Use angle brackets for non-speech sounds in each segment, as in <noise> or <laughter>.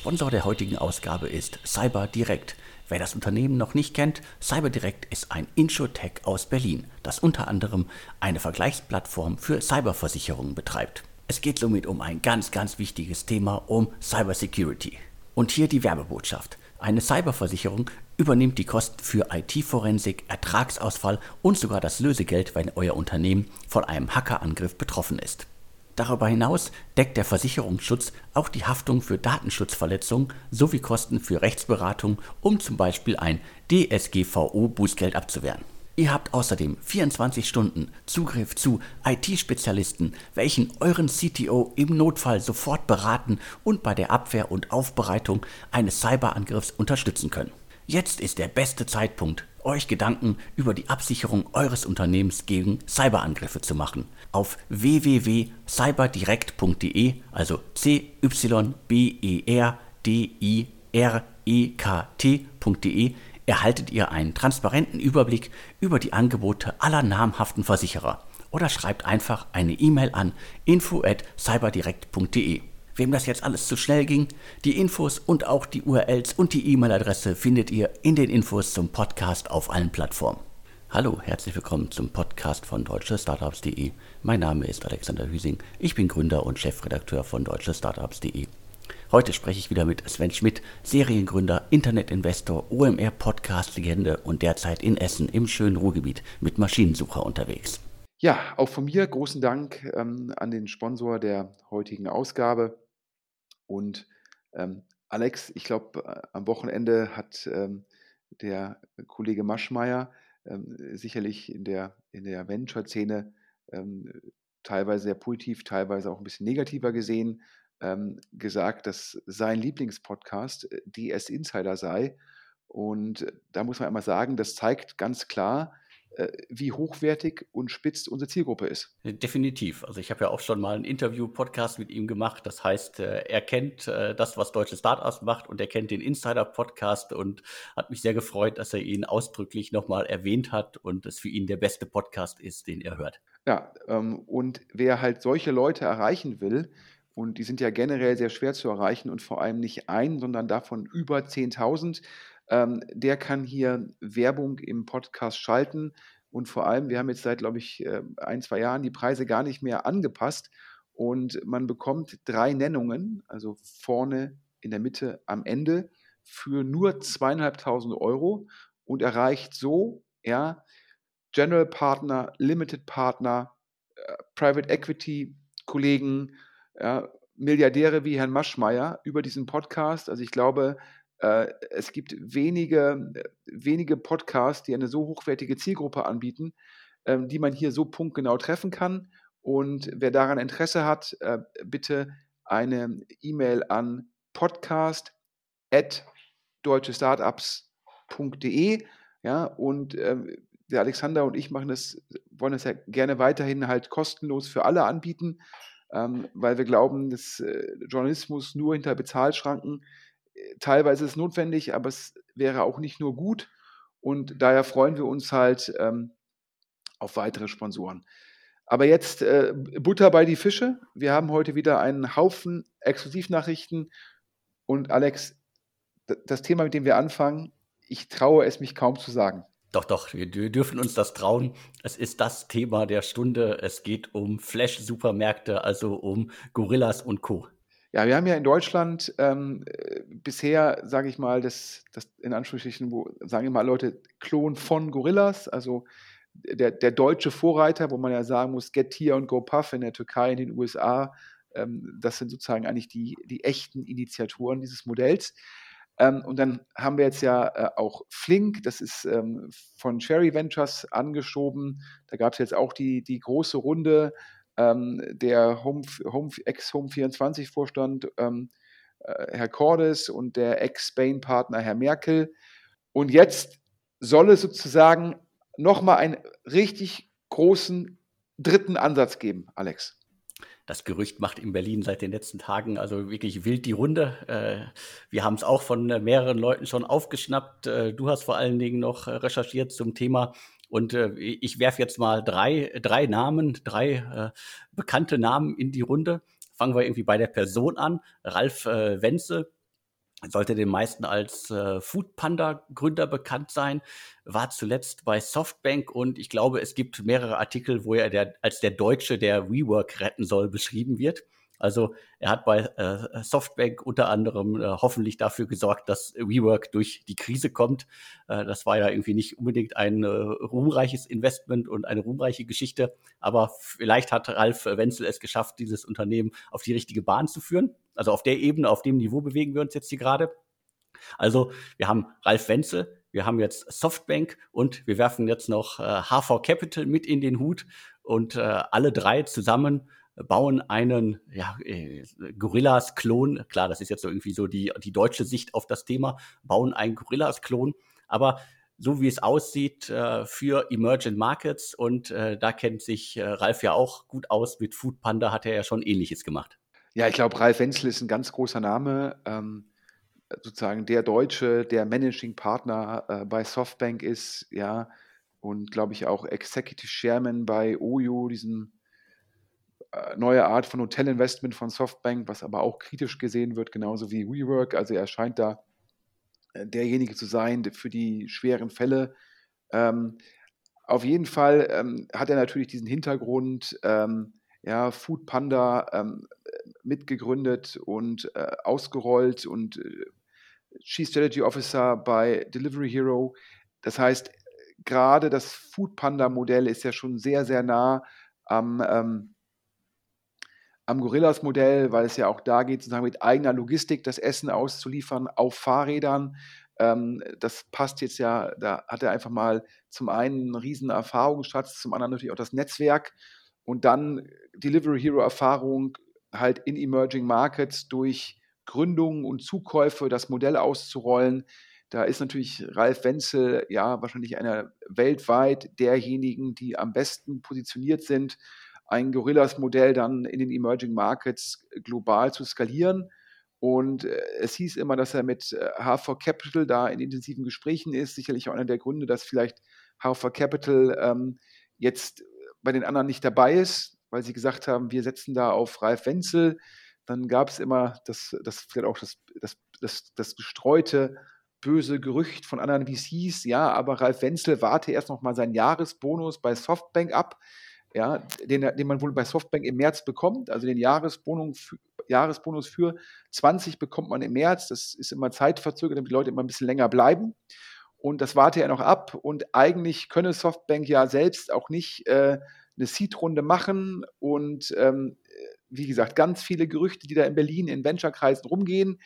Sponsor der heutigen Ausgabe ist Cyber Direct. Wer das Unternehmen noch nicht kennt, CyberDirect ist ein Insurtech aus Berlin, das unter anderem eine Vergleichsplattform für Cyberversicherungen betreibt. Es geht somit um ein ganz, ganz wichtiges Thema, um Cybersecurity. Und hier die Werbebotschaft. Eine Cyberversicherung übernimmt die Kosten für IT-Forensik, Ertragsausfall und sogar das Lösegeld, wenn euer Unternehmen von einem Hackerangriff betroffen ist. Darüber hinaus deckt der Versicherungsschutz auch die Haftung für Datenschutzverletzungen sowie Kosten für Rechtsberatung, um zum Beispiel ein DSGVO-Bußgeld abzuwehren. Ihr habt außerdem 24 Stunden Zugriff zu IT-Spezialisten, welchen euren CTO im Notfall sofort beraten und bei der Abwehr und Aufbereitung eines Cyberangriffs unterstützen können. Jetzt ist der beste Zeitpunkt, euch Gedanken über die Absicherung eures Unternehmens gegen Cyberangriffe zu machen. Auf www.cyberdirekt.de, also c y b e r d i r e k t.de, erhaltet ihr einen transparenten Überblick über die Angebote aller namhaften Versicherer oder schreibt einfach eine E-Mail an info@cyberdirekt.de. Wem das jetzt alles zu schnell ging, die Infos und auch die URLs und die E-Mail-Adresse findet ihr in den Infos zum Podcast auf allen Plattformen. Hallo, herzlich willkommen zum Podcast von deutschestartups.de. Mein Name ist Alexander Hüsing. Ich bin Gründer und Chefredakteur von deutschestartups.de. Heute spreche ich wieder mit Sven Schmidt, Seriengründer, Internetinvestor, OMR Podcast-Legende und derzeit in Essen im schönen Ruhrgebiet mit Maschinensucher unterwegs. Ja, auch von mir großen Dank ähm, an den Sponsor der heutigen Ausgabe. Und ähm, Alex, ich glaube, äh, am Wochenende hat ähm, der Kollege Maschmeyer ähm, sicherlich in der, in der Venture-Szene ähm, teilweise sehr positiv, teilweise auch ein bisschen negativer gesehen, ähm, gesagt, dass sein Lieblingspodcast äh, DS Insider sei. Und da muss man einmal sagen, das zeigt ganz klar, äh, wie hochwertig und spitz unsere Zielgruppe ist. Definitiv. Also ich habe ja auch schon mal einen Interview-Podcast mit ihm gemacht. Das heißt, äh, er kennt äh, das, was deutsche Startups macht und er kennt den Insider-Podcast und hat mich sehr gefreut, dass er ihn ausdrücklich nochmal erwähnt hat und es für ihn der beste Podcast ist, den er hört. Ja, ähm, und wer halt solche Leute erreichen will, und die sind ja generell sehr schwer zu erreichen und vor allem nicht ein, sondern davon über 10.000, ähm, der kann hier Werbung im Podcast schalten. Und vor allem, wir haben jetzt seit, glaube ich, äh, ein, zwei Jahren die Preise gar nicht mehr angepasst. Und man bekommt drei Nennungen, also vorne, in der Mitte, am Ende, für nur zweieinhalbtausend Euro und erreicht so, ja, General Partner, Limited Partner, äh, Private Equity Kollegen, ja, Milliardäre wie Herrn Maschmeyer über diesen Podcast. Also ich glaube, äh, es gibt wenige, wenige Podcasts, die eine so hochwertige Zielgruppe anbieten, ähm, die man hier so punktgenau treffen kann. Und wer daran Interesse hat, äh, bitte eine E-Mail an podcast.deutschestartups.de. Ja, und ähm, der Alexander und ich machen das, wollen das ja gerne weiterhin halt kostenlos für alle anbieten, ähm, weil wir glauben, dass äh, Journalismus nur hinter Bezahlschranken teilweise ist notwendig, aber es wäre auch nicht nur gut. Und daher freuen wir uns halt ähm, auf weitere Sponsoren. Aber jetzt äh, Butter bei die Fische. Wir haben heute wieder einen Haufen Exklusivnachrichten. Und Alex, das Thema, mit dem wir anfangen, ich traue es mich kaum zu sagen. Doch, doch, wir dürfen uns das trauen. Es ist das Thema der Stunde. Es geht um Flash-Supermärkte, also um Gorillas und Co. Ja, wir haben ja in Deutschland ähm, äh, bisher, sage ich mal, das, das in Anführungsstrichen, wo sagen wir mal Leute, Klon von Gorillas, also der, der deutsche Vorreiter, wo man ja sagen muss, Getir und GoPuff in der Türkei, in den USA, ähm, das sind sozusagen eigentlich die, die echten Initiatoren dieses Modells. Ähm, und dann haben wir jetzt ja äh, auch Flink, das ist ähm, von Cherry Ventures angeschoben. Da gab es jetzt auch die, die große Runde ähm, der Home, Home, Ex-Home24-Vorstand ähm, äh, Herr Cordes und der Ex-Spain-Partner Herr Merkel. Und jetzt soll es sozusagen nochmal einen richtig großen dritten Ansatz geben, Alex. Das Gerücht macht in Berlin seit den letzten Tagen also wirklich wild die Runde. Äh, wir haben es auch von äh, mehreren Leuten schon aufgeschnappt. Äh, du hast vor allen Dingen noch recherchiert zum Thema und äh, ich werfe jetzt mal drei, drei Namen, drei äh, bekannte Namen in die Runde. Fangen wir irgendwie bei der Person an. Ralf äh, Wenzel, sollte den meisten als äh, Food Panda Gründer bekannt sein, war zuletzt bei Softbank und ich glaube, es gibt mehrere Artikel, wo er der, als der Deutsche, der WeWork retten soll, beschrieben wird. Also er hat bei äh, Softbank unter anderem äh, hoffentlich dafür gesorgt, dass WeWork durch die Krise kommt. Äh, das war ja irgendwie nicht unbedingt ein äh, ruhmreiches Investment und eine ruhmreiche Geschichte, aber vielleicht hat Ralf Wenzel es geschafft, dieses Unternehmen auf die richtige Bahn zu führen. Also auf der Ebene, auf dem Niveau bewegen wir uns jetzt hier gerade. Also wir haben Ralf Wenzel, wir haben jetzt Softbank und wir werfen jetzt noch äh, HV Capital mit in den Hut und äh, alle drei zusammen bauen einen ja, äh, Gorillas-Klon. Klar, das ist jetzt so irgendwie so die, die deutsche Sicht auf das Thema, bauen einen Gorillas-Klon. Aber so wie es aussieht äh, für Emerging Markets und äh, da kennt sich äh, Ralf ja auch gut aus. Mit Food Panda hat er ja schon ähnliches gemacht. Ja, ich glaube, Ralf Wenzel ist ein ganz großer Name. Ähm, sozusagen der Deutsche, der Managing Partner äh, bei Softbank ist, ja, und glaube ich auch Executive Chairman bei OYO, diesem neue Art von Hotelinvestment von Softbank, was aber auch kritisch gesehen wird, genauso wie WeWork. Also er scheint da äh, derjenige zu sein für die schweren Fälle. Ähm, auf jeden Fall ähm, hat er natürlich diesen Hintergrund, ähm, ja, Food Panda ähm, mitgegründet und äh, ausgerollt und äh, Chief Strategy Officer bei Delivery Hero. Das heißt, gerade das Food Panda Modell ist ja schon sehr, sehr nah am, ähm, am Gorillas-Modell, weil es ja auch da geht, sozusagen mit eigener Logistik das Essen auszuliefern auf Fahrrädern. Ähm, das passt jetzt ja, da hat er einfach mal zum einen einen riesen Erfahrungsschatz, zum anderen natürlich auch das Netzwerk und dann Delivery Hero Erfahrung halt in Emerging Markets durch Gründungen und Zukäufe das Modell auszurollen. Da ist natürlich Ralf Wenzel ja wahrscheinlich einer weltweit derjenigen, die am besten positioniert sind, ein Gorillas-Modell dann in den Emerging Markets global zu skalieren. Und äh, es hieß immer, dass er mit H4 äh, Capital da in intensiven Gesprächen ist. Sicherlich auch einer der Gründe, dass vielleicht H4 Capital ähm, jetzt bei den anderen nicht dabei ist, weil sie gesagt haben, wir setzen da auf Ralf Wenzel. Dann gab es immer das, das vielleicht auch das, das, das, das gestreute böse Gerücht von anderen VCs, ja, aber Ralf Wenzel warte erst noch mal seinen Jahresbonus bei Softbank ab ja, den, den man wohl bei Softbank im März bekommt. Also den Jahresbonus, Jahresbonus für 20 bekommt man im März. Das ist immer zeitverzögert, damit die Leute immer ein bisschen länger bleiben. Und das warte er noch ab. Und eigentlich könne Softbank ja selbst auch nicht äh, eine Seed-Runde machen. Und ähm, wie gesagt, ganz viele Gerüchte, die da in Berlin in Venture-Kreisen rumgehen.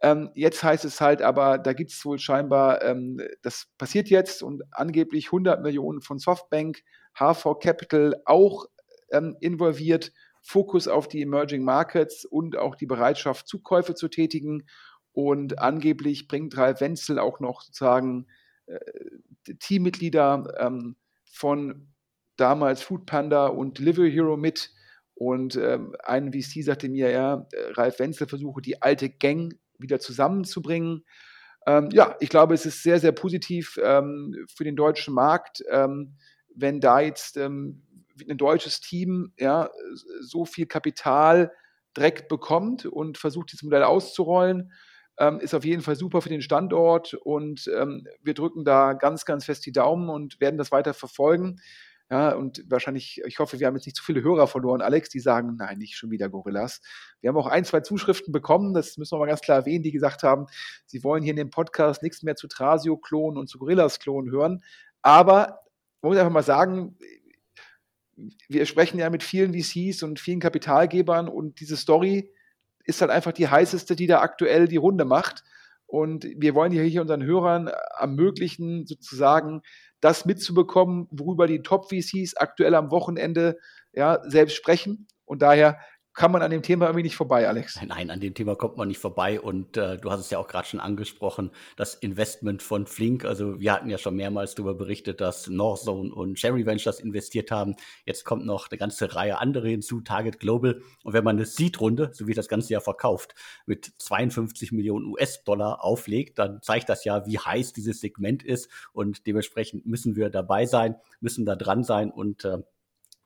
Ähm, jetzt heißt es halt aber, da gibt es wohl scheinbar, ähm, das passiert jetzt und angeblich 100 Millionen von Softbank HV Capital auch ähm, involviert, Fokus auf die Emerging Markets und auch die Bereitschaft, Zukäufe zu tätigen. Und angeblich bringt Ralf Wenzel auch noch sozusagen äh, Teammitglieder ähm, von damals Food Panda und Delivery Hero mit. Und ähm, ein VC sagte mir, ja, Ralf Wenzel versuche die alte Gang wieder zusammenzubringen. Ähm, ja, ich glaube, es ist sehr, sehr positiv ähm, für den deutschen Markt. Wenn da jetzt ähm, ein deutsches Team ja, so viel Kapital direkt bekommt und versucht, dieses Modell auszurollen, ähm, ist auf jeden Fall super für den Standort und ähm, wir drücken da ganz, ganz fest die Daumen und werden das weiter verfolgen. Ja, und wahrscheinlich, ich hoffe, wir haben jetzt nicht zu viele Hörer verloren, Alex, die sagen, nein, nicht schon wieder Gorillas. Wir haben auch ein, zwei Zuschriften bekommen, das müssen wir mal ganz klar erwähnen, die gesagt haben, sie wollen hier in dem Podcast nichts mehr zu Trasio-Klonen und zu Gorillas-Klonen hören. Aber man muss einfach mal sagen, wir sprechen ja mit vielen VCs und vielen Kapitalgebern und diese Story ist halt einfach die heißeste, die da aktuell die Runde macht. Und wir wollen hier unseren Hörern ermöglichen, sozusagen das mitzubekommen, worüber die Top-VCs aktuell am Wochenende ja, selbst sprechen. Und daher kann man an dem Thema irgendwie nicht vorbei, Alex. Nein, an dem Thema kommt man nicht vorbei. Und äh, du hast es ja auch gerade schon angesprochen, das Investment von Flink. Also wir hatten ja schon mehrmals darüber berichtet, dass Northzone und Cherry Ventures investiert haben. Jetzt kommt noch eine ganze Reihe andere hinzu, Target Global. Und wenn man eine Seed-Runde, so wie das ganze Jahr verkauft, mit 52 Millionen US-Dollar auflegt, dann zeigt das ja, wie heiß dieses Segment ist. Und dementsprechend müssen wir dabei sein, müssen da dran sein und äh,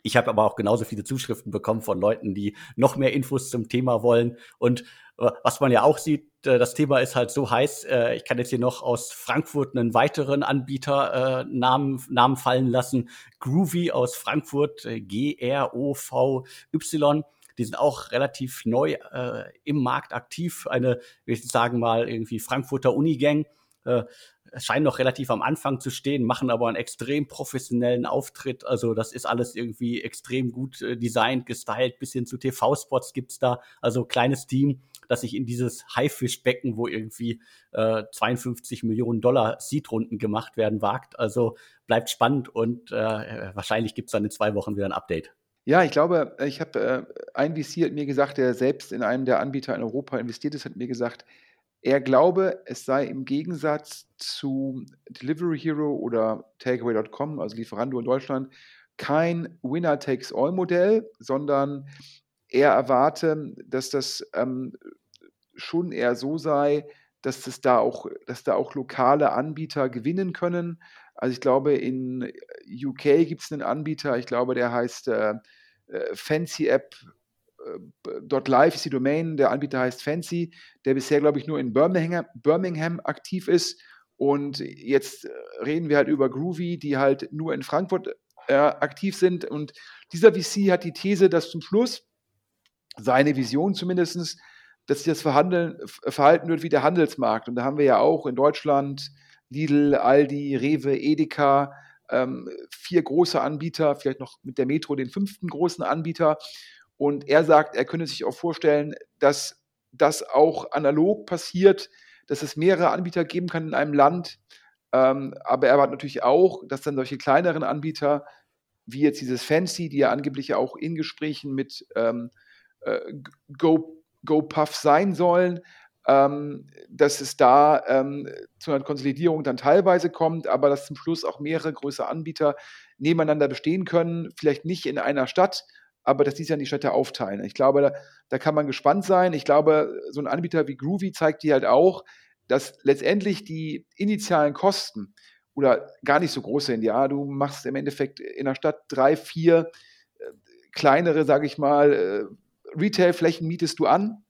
ich habe aber auch genauso viele Zuschriften bekommen von Leuten, die noch mehr Infos zum Thema wollen. Und äh, was man ja auch sieht, äh, das Thema ist halt so heiß. Äh, ich kann jetzt hier noch aus Frankfurt einen weiteren Anbieter Namen, Namen fallen lassen. Groovy aus Frankfurt, G-R-O-V-Y. Die sind auch relativ neu im Markt aktiv. Eine, will ich sagen mal, irgendwie Frankfurter Unigang. Äh, scheinen noch relativ am Anfang zu stehen, machen aber einen extrem professionellen Auftritt. Also das ist alles irgendwie extrem gut äh, designt, gestylt, bis hin zu TV-Spots gibt's da. Also kleines Team, das sich in dieses Haifischbecken, wo irgendwie äh, 52 Millionen Dollar Seed-Runden gemacht werden, wagt. Also bleibt spannend und äh, wahrscheinlich gibt's dann in zwei Wochen wieder ein Update. Ja, ich glaube, ich habe äh, ein VC hat mir gesagt, der selbst in einem der Anbieter in Europa investiert ist, hat mir gesagt, er glaube, es sei im Gegensatz zu Delivery Hero oder Takeaway.com, also Lieferando in Deutschland, kein Winner-Takes-All-Modell, sondern er erwarte, dass das ähm, schon eher so sei, dass, es da auch, dass da auch lokale Anbieter gewinnen können. Also ich glaube, in UK gibt es einen Anbieter, ich glaube, der heißt äh, äh Fancy App .live ist die Domain, der Anbieter heißt Fancy, der bisher, glaube ich, nur in Birmingham, Birmingham aktiv ist. Und jetzt äh, reden wir halt über Groovy, die halt nur in Frankfurt äh, aktiv sind. Und dieser VC hat die These, dass zum Schluss seine Vision zumindest, dass sich das Verhandeln, verhalten wird wie der Handelsmarkt. Und da haben wir ja auch in Deutschland Lidl, Aldi, Rewe, Edeka, ähm, vier große Anbieter, vielleicht noch mit der Metro den fünften großen Anbieter. Und er sagt, er könne sich auch vorstellen, dass das auch analog passiert, dass es mehrere Anbieter geben kann in einem Land. Ähm, aber er erwartet natürlich auch, dass dann solche kleineren Anbieter, wie jetzt dieses Fancy, die ja angeblich auch in Gesprächen mit ähm, äh, Go, GoPuff sein sollen, ähm, dass es da ähm, zu einer Konsolidierung dann teilweise kommt, aber dass zum Schluss auch mehrere größere Anbieter nebeneinander bestehen können, vielleicht nicht in einer Stadt, aber dass die sich an die Städte aufteilen. Ich glaube, da, da, kann man gespannt sein. Ich glaube, so ein Anbieter wie Groovy zeigt dir halt auch, dass letztendlich die initialen Kosten oder gar nicht so groß sind. Ja, du machst im Endeffekt in der Stadt drei, vier äh, kleinere, sage ich mal, äh, Retail-Flächen mietest du an,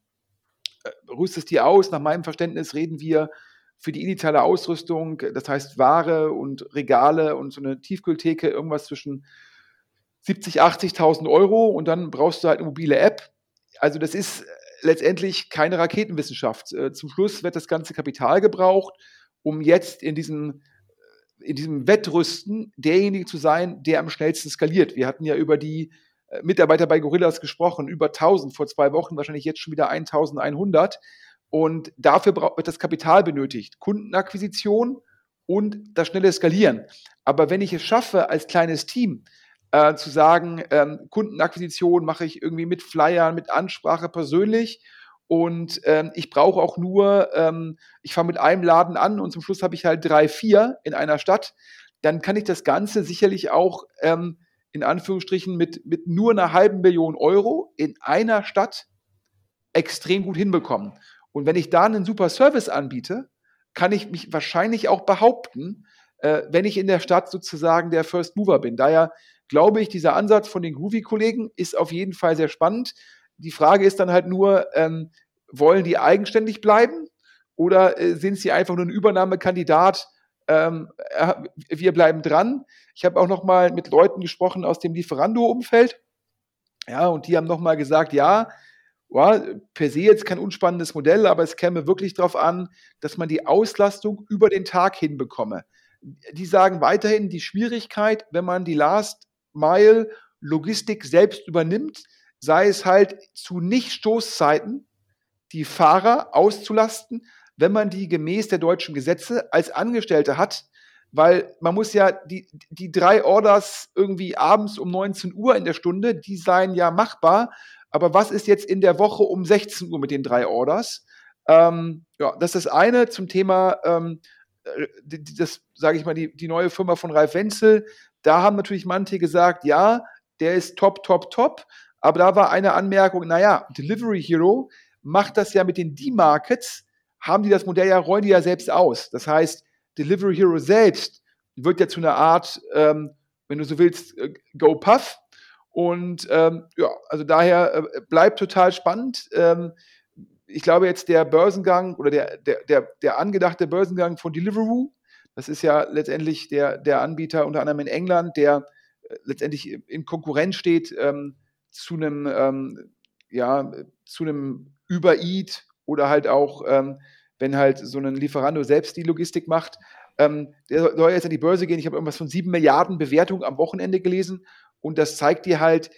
äh, rüstest die aus. Nach meinem Verständnis reden wir für die initiale Ausrüstung, das heißt Ware und Regale und so eine Tiefkühltheke, irgendwas zwischen 70, 80.000 Euro und dann brauchst du halt eine mobile App. Also das ist letztendlich keine Raketenwissenschaft. Äh, zum Schluss wird das ganze Kapital gebraucht, um jetzt in diesem, äh, in diesem Wettrüsten derjenige zu sein, der am schnellsten skaliert. Wir hatten ja über die äh, Mitarbeiter bei Gorillas gesprochen, über 1000 vor zwei Wochen, wahrscheinlich jetzt schon wieder 1100. Und dafür wird das Kapital benötigt. Kundenakquisition und das schnelle Skalieren. Aber wenn ich es schaffe, als kleines Team äh, zu sagen, ähm, Kundenakquisition mache ich irgendwie mit Flyern, mit Ansprache persönlich. Und ähm, ich brauche auch nur, ähm, ich fange mit einem Laden an und zum Schluss habe ich halt drei, vier in einer Stadt. Dann kann ich das Ganze sicherlich auch ähm, in Anführungsstrichen mit, mit nur einer halben Million Euro in einer Stadt extrem gut hinbekommen. Und wenn ich da einen super Service anbiete, kann ich mich wahrscheinlich auch behaupten, äh, wenn ich in der Stadt sozusagen der First Mover bin. Daher glaube ich, dieser Ansatz von den Groovy-Kollegen ist auf jeden Fall sehr spannend. Die Frage ist dann halt nur, ähm, wollen die eigenständig bleiben oder äh, sind sie einfach nur ein Übernahmekandidat? Ähm, äh, wir bleiben dran. Ich habe auch noch mal mit Leuten gesprochen aus dem Lieferando-Umfeld. Ja, und die haben noch mal gesagt, ja, ja, per se jetzt kein unspannendes Modell, aber es käme wirklich darauf an, dass man die Auslastung über den Tag hinbekomme. Die sagen weiterhin, die Schwierigkeit, wenn man die Last Mile Logistik selbst übernimmt, sei es halt zu Nicht-Stoßzeiten die Fahrer auszulasten, wenn man die gemäß der deutschen Gesetze als Angestellte hat, weil man muss ja die, die drei Orders irgendwie abends um 19 Uhr in der Stunde, die seien ja machbar, aber was ist jetzt in der Woche um 16 Uhr mit den drei Orders? Ähm, ja, das ist das eine zum Thema, ähm, äh, das sage ich mal, die, die neue Firma von Ralf Wenzel, da haben natürlich manche gesagt, ja, der ist top, top, top. Aber da war eine Anmerkung, naja, Delivery Hero macht das ja mit den D-Markets, haben die das Modell ja, rollen die ja selbst aus. Das heißt, Delivery Hero selbst wird ja zu einer Art, ähm, wenn du so willst, äh, Go-Puff. Und ähm, ja, also daher äh, bleibt total spannend. Ähm, ich glaube jetzt der Börsengang oder der, der, der, der angedachte Börsengang von Deliveroo, das ist ja letztendlich der, der Anbieter unter anderem in England, der äh, letztendlich in Konkurrenz steht ähm, zu einem, ähm, ja, zu einem Uber-Eat oder halt auch, ähm, wenn halt so ein Lieferando selbst die Logistik macht. Ähm, der soll jetzt an die Börse gehen. Ich habe irgendwas von sieben Milliarden Bewertungen am Wochenende gelesen. Und das zeigt dir halt,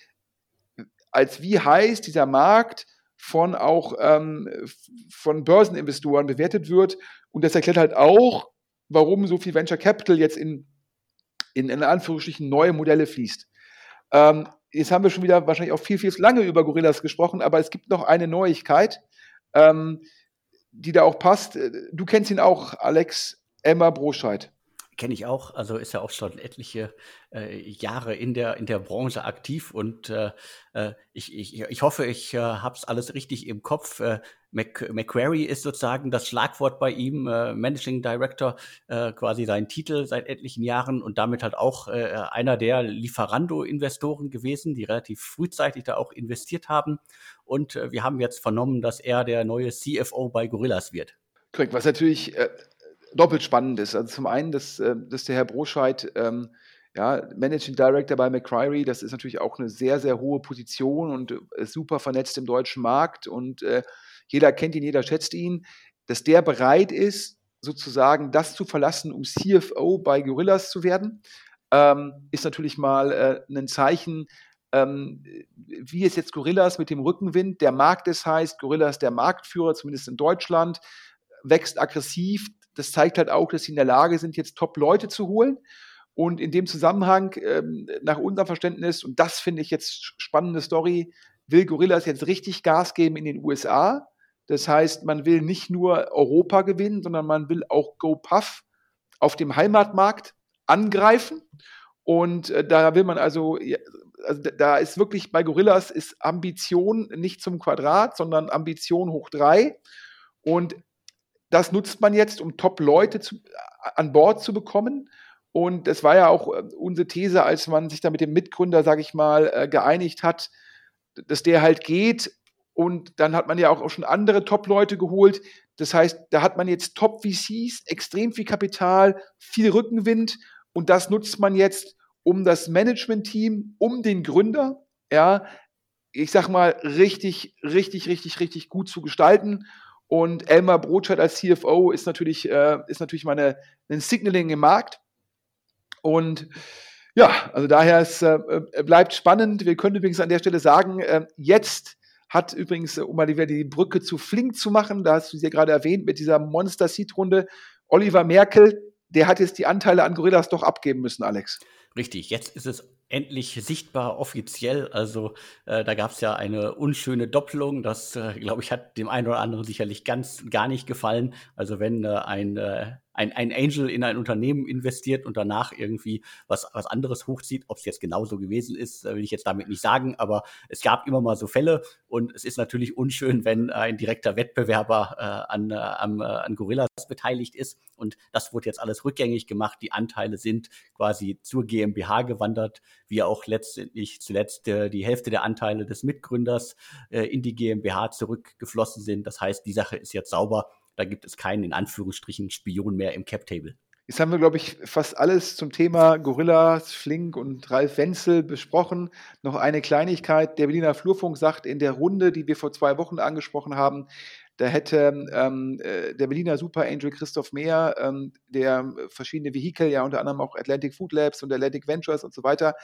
als wie heiß dieser Markt von auch ähm, von Börseninvestoren bewertet wird. Und das erklärt halt auch, warum so viel Venture Capital jetzt in, in, in Anführungsstrichen neue Modelle fließt. Ähm, jetzt haben wir schon wieder wahrscheinlich auch viel, viel lange über Gorillas gesprochen, aber es gibt noch eine Neuigkeit, ähm, die da auch passt. Du kennst ihn auch, Alex Emma Broscheid. Kenne ich auch, also ist ja auch schon etliche äh, Jahre in der, in der Branche aktiv und äh, äh ich, ich, ich hoffe, ich äh, habe es alles richtig im Kopf. Äh, Mac, Macquarie ist sozusagen das Schlagwort bei ihm, äh, Managing Director, äh, quasi sein Titel seit etlichen Jahren und damit halt auch äh, einer der Lieferando-Investoren gewesen, die relativ frühzeitig da auch investiert haben. Und äh, wir haben jetzt vernommen, dass er der neue CFO bei Gorillas wird. Korrekt, was natürlich äh, doppelt spannend ist. Also zum einen, dass, äh, dass der Herr Broscheid ähm, ja, Managing Director bei McCreary, das ist natürlich auch eine sehr, sehr hohe Position und äh, super vernetzt im deutschen Markt und äh, jeder kennt ihn, jeder schätzt ihn, dass der bereit ist, sozusagen das zu verlassen, um CFO bei Gorillas zu werden, ähm, ist natürlich mal äh, ein Zeichen, ähm, wie es jetzt Gorillas mit dem Rückenwind, der Markt ist heißt, Gorillas der Marktführer, zumindest in Deutschland, wächst aggressiv, das zeigt halt auch, dass sie in der Lage sind, jetzt Top-Leute zu holen. Und in dem Zusammenhang, ähm, nach unserem Verständnis, und das finde ich jetzt spannende Story, will Gorillas jetzt richtig Gas geben in den USA. Das heißt, man will nicht nur Europa gewinnen, sondern man will auch GoPuff auf dem Heimatmarkt angreifen. Und äh, da will man also, also, da ist wirklich bei Gorillas ist Ambition nicht zum Quadrat, sondern Ambition hoch drei. Und das nutzt man jetzt, um Top-Leute an Bord zu bekommen. Und das war ja auch äh, unsere These, als man sich da mit dem Mitgründer, sage ich mal, äh, geeinigt hat, dass der halt geht. Und dann hat man ja auch schon andere Top-Leute geholt. Das heißt, da hat man jetzt Top-VCs, extrem viel Kapital, viel Rückenwind. Und das nutzt man jetzt, um das Management-Team, um den Gründer, ja, ich sag mal, richtig, richtig, richtig, richtig gut zu gestalten. Und Elmar Brotscheid als CFO ist natürlich, äh, ist natürlich mal eine, ein Signaling im Markt. Und ja, also daher es äh, bleibt spannend. Wir können übrigens an der Stelle sagen, äh, jetzt hat übrigens, um mal die Brücke zu Flink zu machen, da hast du sie ja gerade erwähnt, mit dieser Monster Seed Runde, Oliver Merkel, der hat jetzt die Anteile an Gorillas doch abgeben müssen, Alex. Richtig, jetzt ist es endlich sichtbar offiziell. Also äh, da gab es ja eine unschöne Doppelung. Das, äh, glaube ich, hat dem einen oder anderen sicherlich ganz gar nicht gefallen. Also wenn äh, ein äh, ein, ein Angel in ein Unternehmen investiert und danach irgendwie was, was anderes hochzieht. Ob es jetzt genauso gewesen ist, will ich jetzt damit nicht sagen, aber es gab immer mal so Fälle und es ist natürlich unschön, wenn ein direkter Wettbewerber äh, an, äh, äh, an Gorillas beteiligt ist. Und das wurde jetzt alles rückgängig gemacht. Die Anteile sind quasi zur GmbH gewandert, wie auch letztendlich zuletzt äh, die Hälfte der Anteile des Mitgründers äh, in die GmbH zurückgeflossen sind. Das heißt, die Sache ist jetzt sauber da gibt es keinen, in Anführungsstrichen, Spion mehr im Cap-Table. Jetzt haben wir, glaube ich, fast alles zum Thema Gorillas, Flink und Ralf Wenzel besprochen. Noch eine Kleinigkeit. Der Berliner Flurfunk sagt in der Runde, die wir vor zwei Wochen angesprochen haben, da hätte ähm, äh, der Berliner Super Angel Christoph Mehr, ähm, der verschiedene Vehikel, ja unter anderem auch Atlantic Food Labs und Atlantic Ventures und so weiter,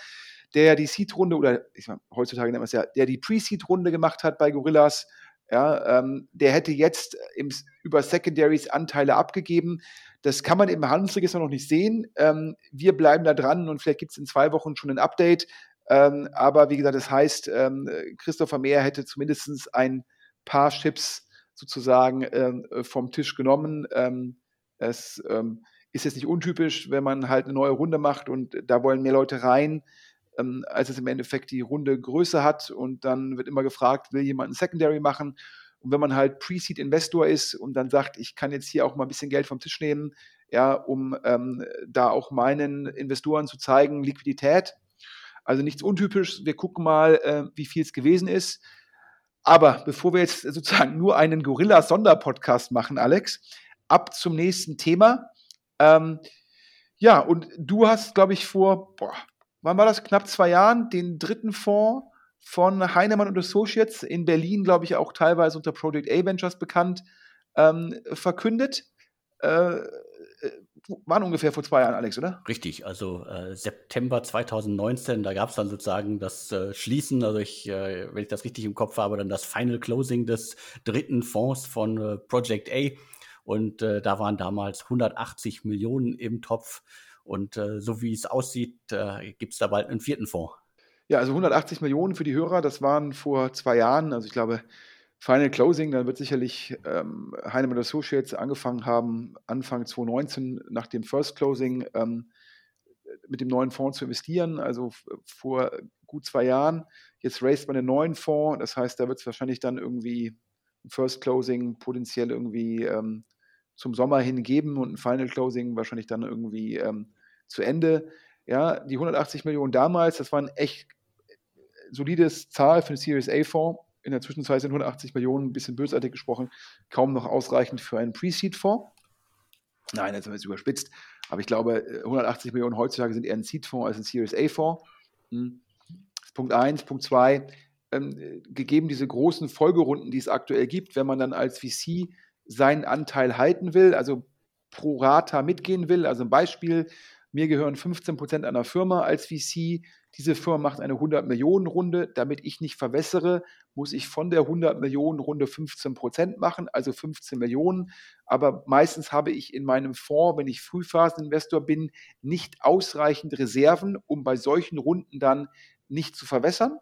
der die Seed-Runde oder ich meine, heutzutage nennt man es ja, der die Pre-Seed-Runde gemacht hat bei Gorillas, ja, ähm, der hätte jetzt im, über Secondaries Anteile abgegeben. Das kann man im Handelsregister noch nicht sehen. Ähm, wir bleiben da dran und vielleicht gibt es in zwei Wochen schon ein Update. Ähm, aber wie gesagt, das heißt, ähm, Christopher Mehr hätte zumindest ein paar Chips sozusagen ähm, vom Tisch genommen. Ähm, es ist jetzt nicht untypisch, wenn man halt eine neue Runde macht und da wollen mehr Leute rein ähm, als es im Endeffekt die Runde Größe hat. Und dann wird immer gefragt, will jemand ein Secondary machen? Und wenn man halt Pre-Seed-Investor ist und dann sagt, ich kann jetzt hier auch mal ein bisschen Geld vom Tisch nehmen, ja, um ähm, da auch meinen Investoren zu zeigen, Liquidität. Also nichts untypisch. Wir gucken mal, äh, wie viel es gewesen ist. Aber bevor wir jetzt sozusagen nur einen Gorilla-Sonderpodcast machen, Alex, ab zum nächsten Thema. Ähm, ja, und du hast, glaube ich, vor, boah, wann war das, knapp zwei Jahren, den dritten Fonds von Heinemann und Associates in Berlin, glaube ich, auch teilweise unter Project A Ventures bekannt, ähm, verkündet. Äh, waren ungefähr vor zwei Jahren, Alex, oder? Richtig, also äh, September 2019, da gab es dann sozusagen das äh, Schließen, also ich, äh, wenn ich das richtig im Kopf habe, dann das Final Closing des dritten Fonds von äh, Project A. Und äh, da waren damals 180 Millionen im Topf. Und äh, so wie es aussieht, gibt es da bald einen vierten Fonds. Ja, also 180 Millionen für die Hörer, das waren vor zwei Jahren, also ich glaube, Final Closing, dann wird sicherlich ähm, Heinemann Associates angefangen haben, Anfang 2019 nach dem First Closing ähm, mit dem neuen Fonds zu investieren, also vor gut zwei Jahren. Jetzt raised man einen neuen Fonds, das heißt, da wird es wahrscheinlich dann irgendwie ein First Closing potenziell irgendwie ähm, zum Sommer hin geben und ein Final Closing wahrscheinlich dann irgendwie ähm, zu Ende. Ja, die 180 Millionen damals, das war ein echt solides Zahl für eine Series A-Fonds in der Zwischenzeit sind 180 Millionen, ein bisschen bösartig gesprochen, kaum noch ausreichend für einen Pre-Seed-Fonds. Nein, jetzt haben wir es überspitzt. Aber ich glaube, 180 Millionen heutzutage sind eher ein Seed-Fonds als ein Series A-Fonds. Hm. Punkt 1. Punkt 2. Ähm, gegeben diese großen Folgerunden, die es aktuell gibt, wenn man dann als VC seinen Anteil halten will, also pro Rata mitgehen will, also ein Beispiel, mir gehören 15 Prozent einer Firma als VC. Diese Firma macht eine 100 Millionen Runde. Damit ich nicht verwässere, muss ich von der 100 Millionen Runde 15 Prozent machen, also 15 Millionen. Aber meistens habe ich in meinem Fonds, wenn ich Frühphaseninvestor bin, nicht ausreichend Reserven, um bei solchen Runden dann nicht zu verwässern.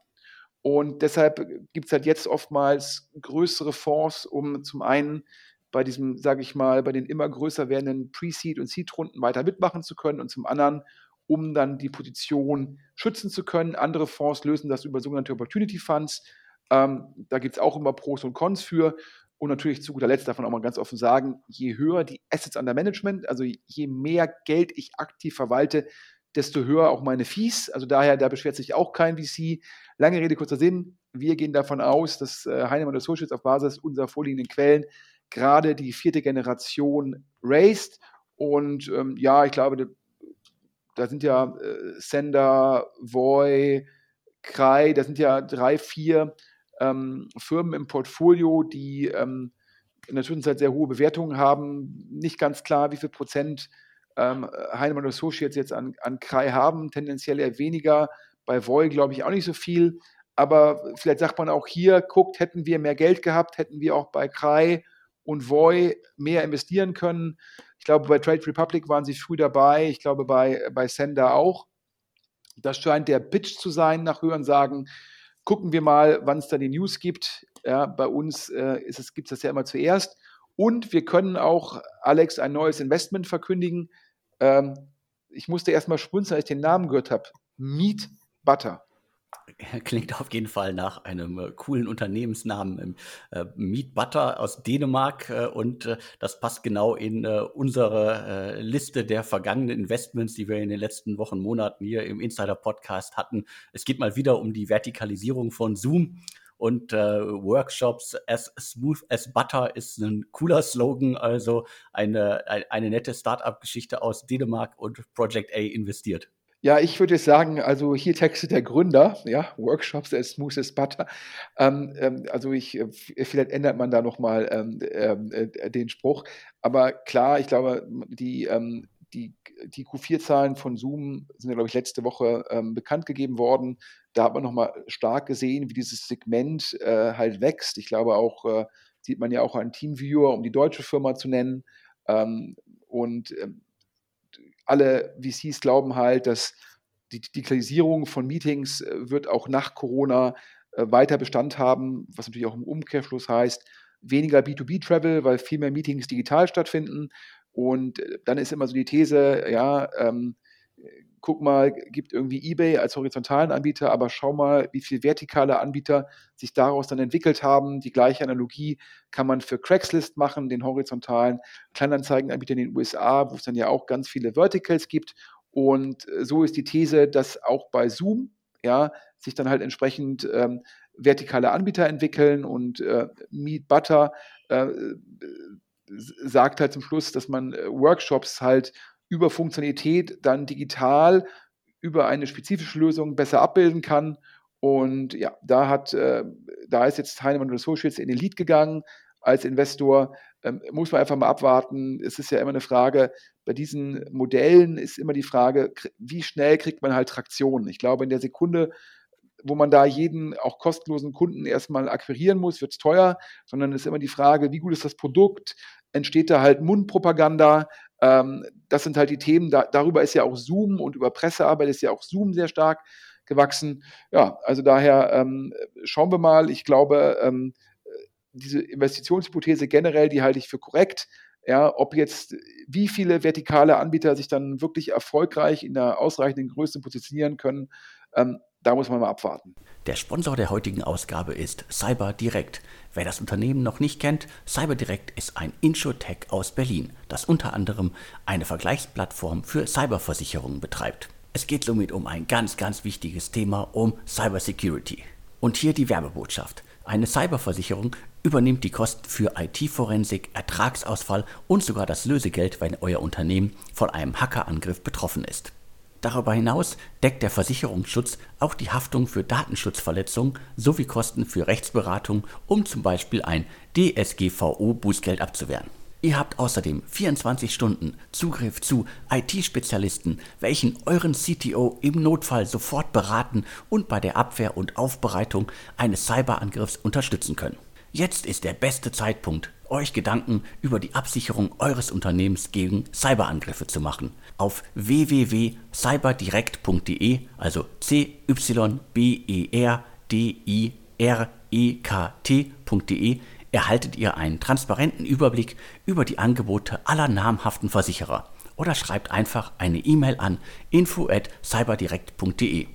Und deshalb gibt es halt jetzt oftmals größere Fonds, um zum einen bei diesem, sage ich mal, bei den immer größer werdenden Pre-Seed- und Seed-Runden weiter mitmachen zu können und zum anderen, um dann die Position schützen zu können. Andere Fonds lösen das über sogenannte Opportunity Funds. Ähm, da gibt es auch immer Pros und Cons für. Und natürlich zu guter Letzt man auch mal ganz offen sagen, je höher die Assets under Management, also je mehr Geld ich aktiv verwalte, desto höher auch meine Fees. Also daher, da beschwert sich auch kein VC. Lange Rede, kurzer Sinn. Wir gehen davon aus, dass äh, Heinemann Associates auf Basis unserer vorliegenden Quellen gerade die vierte Generation raced. Und ähm, ja, ich glaube, da, sind ja äh, Sender, Voy, Krai, da sind ja drei, vier ähm, Firmen im Portfolio, die ähm, in der Zwischenzeit sehr hohe Bewertungen haben. Nicht ganz klar, wie viel Prozent ähm, Heinemann Associates jetzt an, an Krai haben, tendenziell eher weniger. Bei Voy glaube ich auch nicht so viel. Aber vielleicht sagt man auch hier, guckt, hätten wir mehr Geld gehabt, hätten wir auch bei Krai und Voy mehr investieren können. Ich glaube, bei Trade Republic waren sie früh dabei. Ich glaube, bei, bei Sender auch. Das scheint der Pitch zu sein nach Hören sagen. Gucken wir mal, wann es da die News gibt. Ja, bei uns äh, gibt es das ja immer zuerst. Und wir können auch, Alex, ein neues Investment verkündigen. Ähm, ich musste erstmal schmunzeln, als ich den Namen gehört habe. Meat Butter. <laughs> Klingt auf jeden Fall nach einem äh, coolen Unternehmensnamen. Äh, Meat Butter aus Dänemark äh, und äh, das passt genau in äh, unsere äh, Liste der vergangenen Investments, die wir in den letzten Wochen, Monaten hier im Insider Podcast hatten. Es geht mal wieder um die Vertikalisierung von Zoom und Workshops as smooth as butter ist ein cooler Slogan, also eine, eine nette Startup-Geschichte aus Dänemark und Project A investiert. Ja, ich würde sagen, also hier textet der Gründer, ja, Workshops as smooth as butter. Ähm, ähm, also ich, äh, vielleicht ändert man da nochmal ähm, ähm, äh, den Spruch. Aber klar, ich glaube, die, ähm, die, die Q4-Zahlen von Zoom sind ja, glaube ich, letzte Woche ähm, bekannt gegeben worden. Da hat man nochmal stark gesehen, wie dieses Segment äh, halt wächst. Ich glaube auch, äh, sieht man ja auch an Teamviewer, um die deutsche Firma zu nennen. und alle VCs glauben halt, dass die Digitalisierung von Meetings äh, wird auch nach Corona äh, weiter Bestand haben, was natürlich auch im Umkehrschluss heißt, weniger B2B-Travel, weil viel mehr Meetings digital stattfinden. Und äh, dann ist immer so die These, ja, ähm, guck mal, gibt irgendwie eBay als horizontalen Anbieter, aber schau mal, wie viele vertikale Anbieter sich daraus dann entwickelt haben. Die gleiche Analogie kann man für Craigslist machen, den horizontalen Kleinanzeigenanbieter in den USA, wo es dann ja auch ganz viele Verticals gibt. Und äh, so ist die These, dass auch bei Zoom ja, sich dann halt entsprechend ähm, vertikale Anbieter entwickeln und äh, Meet Butter äh, sagt halt zum Schluss, dass man äh, Workshops halt über Funktionalität dann digital über eine spezifische Lösung besser abbilden kann. Und ja, da hat, äh, da ist jetzt Heinemann Associates in den Lead gegangen als Investor. Ähm, muss man einfach mal abwarten. Es ist ja immer eine Frage, bei diesen Modellen ist immer die Frage, wie schnell kriegt man halt Traktion? Ich glaube, in der Sekunde, wo man da jeden auch kostenlosen Kunden erstmal akquirieren muss, wird es teuer, sondern es ist immer die Frage, wie gut ist das Produkt? Entsteht da halt Mundpropaganda? Ähm, das sind halt die Themen, da, darüber ist ja auch Zoom und über Pressearbeit ist ja auch Zoom sehr stark gewachsen. Ja, also daher ähm, schauen wir mal. Ich glaube, ähm, diese Investitionshypothese generell, die halte ich für korrekt. Ja, ob jetzt wie viele vertikale Anbieter sich dann wirklich erfolgreich in der ausreichenden Größe positionieren können, ähm, da muss man mal abwarten. Der Sponsor der heutigen Ausgabe ist CyberDirect. Wer das Unternehmen noch nicht kennt, CyberDirect ist ein Insurtech aus Berlin, das unter anderem eine Vergleichsplattform für Cyberversicherungen betreibt. Es geht somit um ein ganz, ganz wichtiges Thema, um Cybersecurity. Und hier die Werbebotschaft. Eine Cyberversicherung übernimmt die Kosten für IT-Forensik, Ertragsausfall und sogar das Lösegeld, wenn euer Unternehmen von einem Hackerangriff betroffen ist. Darüber hinaus deckt der Versicherungsschutz auch die Haftung für Datenschutzverletzungen sowie Kosten für Rechtsberatung, um zum Beispiel ein DSGVO-Bußgeld abzuwehren. Ihr habt außerdem 24 Stunden Zugriff zu IT-Spezialisten, welchen euren CTO im Notfall sofort beraten und bei der Abwehr und Aufbereitung eines Cyberangriffs unterstützen können. Jetzt ist der beste Zeitpunkt, euch Gedanken über die Absicherung eures Unternehmens gegen Cyberangriffe zu machen. Auf www.cyberdirekt.de, also c y b e r d i r e k t.de, erhaltet ihr einen transparenten Überblick über die Angebote aller namhaften Versicherer oder schreibt einfach eine E-Mail an info@cyberdirekt.de.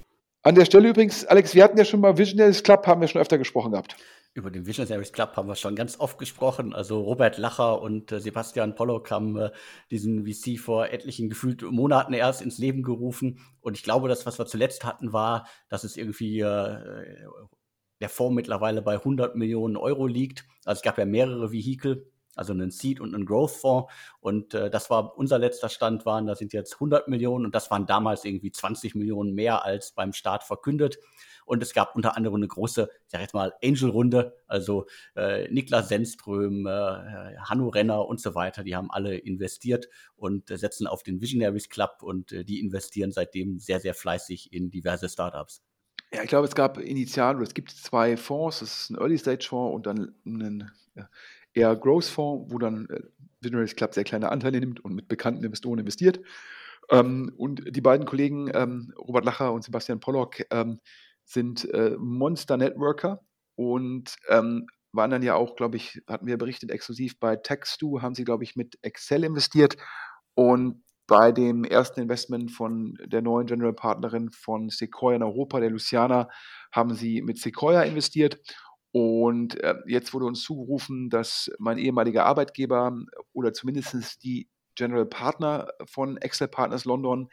An der Stelle übrigens, Alex, wir hatten ja schon mal Visionaries Club, haben wir schon öfter gesprochen gehabt. Über den Visionaries Club haben wir schon ganz oft gesprochen. Also Robert Lacher und äh, Sebastian Pollock haben äh, diesen VC vor etlichen gefühlt Monaten erst ins Leben gerufen. Und ich glaube, das, was wir zuletzt hatten, war, dass es irgendwie äh, der Fonds mittlerweile bei 100 Millionen Euro liegt. Also es gab ja mehrere Vehikel, also einen Seed und einen Growth Fonds. Und äh, das war unser letzter Stand waren, da sind jetzt 100 Millionen und das waren damals irgendwie 20 Millionen mehr als beim Start verkündet. Und es gab unter anderem eine große, ich sag jetzt mal, Angel-Runde. Also äh, Niklas Senström, äh, Hanno Renner und so weiter, die haben alle investiert und äh, setzen auf den Visionaries Club und äh, die investieren seitdem sehr, sehr fleißig in diverse Startups. Ja, ich glaube, es gab initial oder es gibt zwei Fonds. Das ist ein Early-Stage-Fonds und dann einen eher Growth-Fonds, wo dann äh, Visionaries Club sehr kleine Anteile nimmt und mit bekannten Investoren investiert. Ähm, und die beiden Kollegen, ähm, Robert Lacher und Sebastian Pollock, ähm, sind äh, Monster-Networker und ähm, waren dann ja auch, glaube ich, hatten wir berichtet, exklusiv bei Textu, haben sie, glaube ich, mit Excel investiert und bei dem ersten Investment von der neuen General Partnerin von Sequoia in Europa, der Luciana, haben sie mit Sequoia investiert. Und äh, jetzt wurde uns zugerufen, dass mein ehemaliger Arbeitgeber oder zumindest die General Partner von Excel Partners London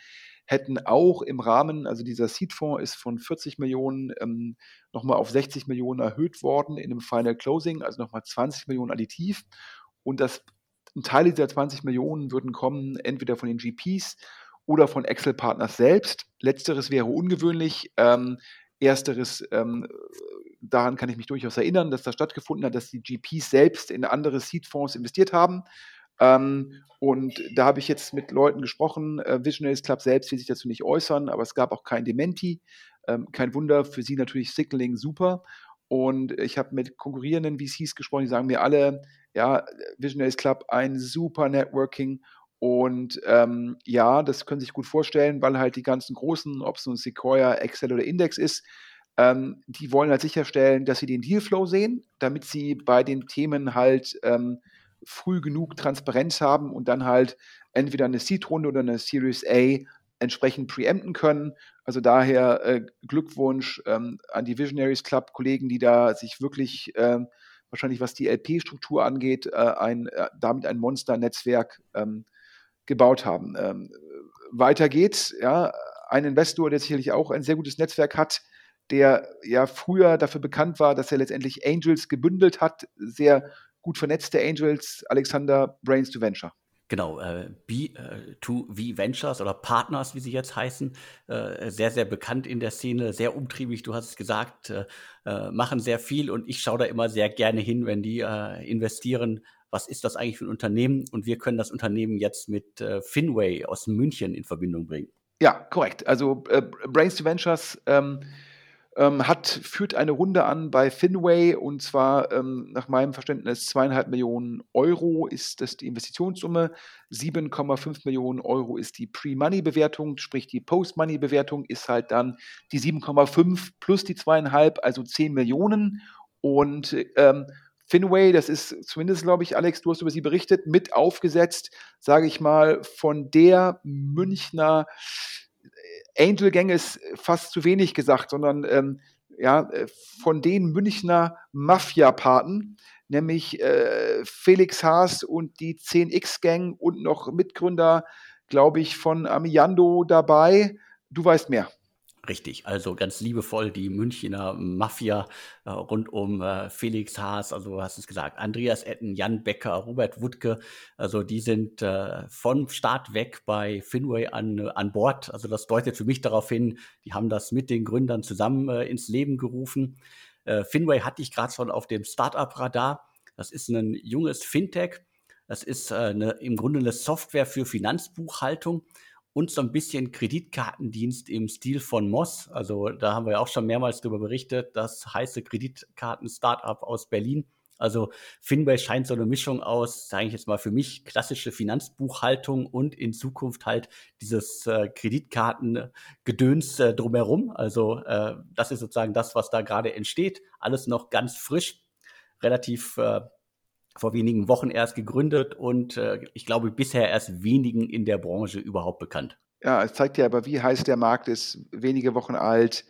hätten auch im Rahmen, also dieser Seed-Fonds ist von 40 Millionen ähm, nochmal auf 60 Millionen erhöht worden in einem Final Closing, also nochmal 20 Millionen additiv. Und das, ein Teil dieser 20 Millionen würden kommen entweder von den GPs oder von Excel Partners selbst. Letzteres wäre ungewöhnlich. Ähm, ersteres, ähm, daran kann ich mich durchaus erinnern, dass das stattgefunden hat, dass die GPs selbst in andere Seed-Fonds investiert haben. Ähm, und da habe ich jetzt mit Leuten gesprochen. Äh, Visionaries Club selbst will sich dazu nicht äußern, aber es gab auch kein Dementi. Ähm, kein Wunder, für sie natürlich Signaling super. Und ich habe mit konkurrierenden VCs gesprochen, die sagen mir alle, ja, Visionaries Club, ein super Networking. Und ähm, ja, das können Sie sich gut vorstellen, weil halt die ganzen großen, ob es nun Sequoia, Excel oder Index ist, ähm, die wollen halt sicherstellen, dass sie den Dealflow sehen, damit sie bei den Themen halt ähm, früh genug Transparenz haben und dann halt entweder eine Seed-Runde oder eine Series A entsprechend preempten können. Also daher äh, Glückwunsch ähm, an die Visionaries Club Kollegen, die da sich wirklich äh, wahrscheinlich was die LP-Struktur angeht, äh, ein, äh, damit ein Monster-Netzwerk ähm, gebaut haben. Ähm, weiter geht's, ja, ein Investor, der sicherlich auch ein sehr gutes Netzwerk hat, der ja früher dafür bekannt war, dass er letztendlich Angels gebündelt hat, sehr gut vernetzte Angels, Alexander Brains to Venture. Genau, äh, B2V äh, Ventures oder Partners, wie sie jetzt heißen, äh, sehr, sehr bekannt in der Szene, sehr umtriebig, du hast es gesagt, äh, äh machen sehr viel und ich schaue da immer sehr gerne hin, wenn die äh, investieren. Was ist das eigentlich für ein Unternehmen? Und wir können das Unternehmen jetzt mit Finway aus München in Verbindung bringen. Ja, korrekt. Also Brains to Ventures ähm, ähm, hat, führt eine Runde an bei Finway und zwar ähm, nach meinem Verständnis zweieinhalb Millionen Euro ist das die Investitionssumme, 7,5 Millionen Euro ist die Pre-Money-Bewertung, sprich die Post-Money-Bewertung ist halt dann die 7,5 plus die zweieinhalb, also 10 Millionen. Und ähm, Finway, das ist zumindest, glaube ich, Alex, du hast über sie berichtet, mit aufgesetzt, sage ich mal, von der Münchner Angel-Gang ist fast zu wenig gesagt, sondern ähm, ja, äh, von den Münchner Mafia-Paten, nämlich äh, Felix Haas und die 10X-Gang und noch Mitgründer, glaube ich, von Amiando dabei. Du weißt mehr. Richtig, also ganz liebevoll die Münchner Mafia äh, rund um äh, Felix Haas, also du hast es gesagt, Andreas Etten, Jan Becker, Robert Wuttke, also die sind äh, von Start weg bei Finway an, äh, an Bord. Also das deutet für mich darauf hin, die haben das mit den Gründern zusammen äh, ins Leben gerufen. Äh, Finway hatte ich gerade schon auf dem Startup-Radar. Das ist ein junges Fintech. Das ist eine, im Grunde eine Software für Finanzbuchhaltung und so ein bisschen Kreditkartendienst im Stil von Moss. Also da haben wir ja auch schon mehrmals darüber berichtet, das heiße Kreditkarten-Startup aus Berlin. Also Finway scheint so eine Mischung aus, sage ich jetzt mal für mich, klassische Finanzbuchhaltung und in Zukunft halt dieses äh, Kreditkartengedöns äh, drumherum. Also äh, das ist sozusagen das, was da gerade entsteht. Alles noch ganz frisch, relativ äh, vor wenigen Wochen erst gegründet und äh, ich glaube bisher erst wenigen in der Branche überhaupt bekannt. Ja, es zeigt ja aber, wie heiß der Markt ist, wenige Wochen alt.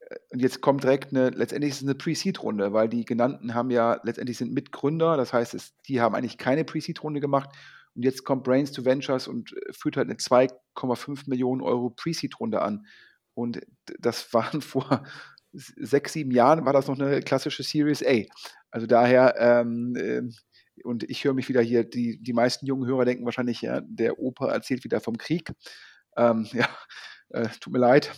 Äh, und jetzt kommt direkt eine, letztendlich ist es eine Pre-Seed-Runde, weil die genannten haben ja letztendlich sind Mitgründer, das heißt, es, die haben eigentlich keine Pre-Seed-Runde gemacht. Und jetzt kommt Brains to Ventures und äh, führt halt eine 2,5 Millionen Euro Pre-Seed-Runde an. Und das <laughs> waren vor sechs, sieben Jahren, war das noch eine klassische Series A. Also daher, ähm, äh, und ich höre mich wieder hier, die, die meisten jungen Hörer denken wahrscheinlich, ja, der Opa erzählt wieder vom Krieg. Ähm, <laughs> ja, äh, tut mir leid.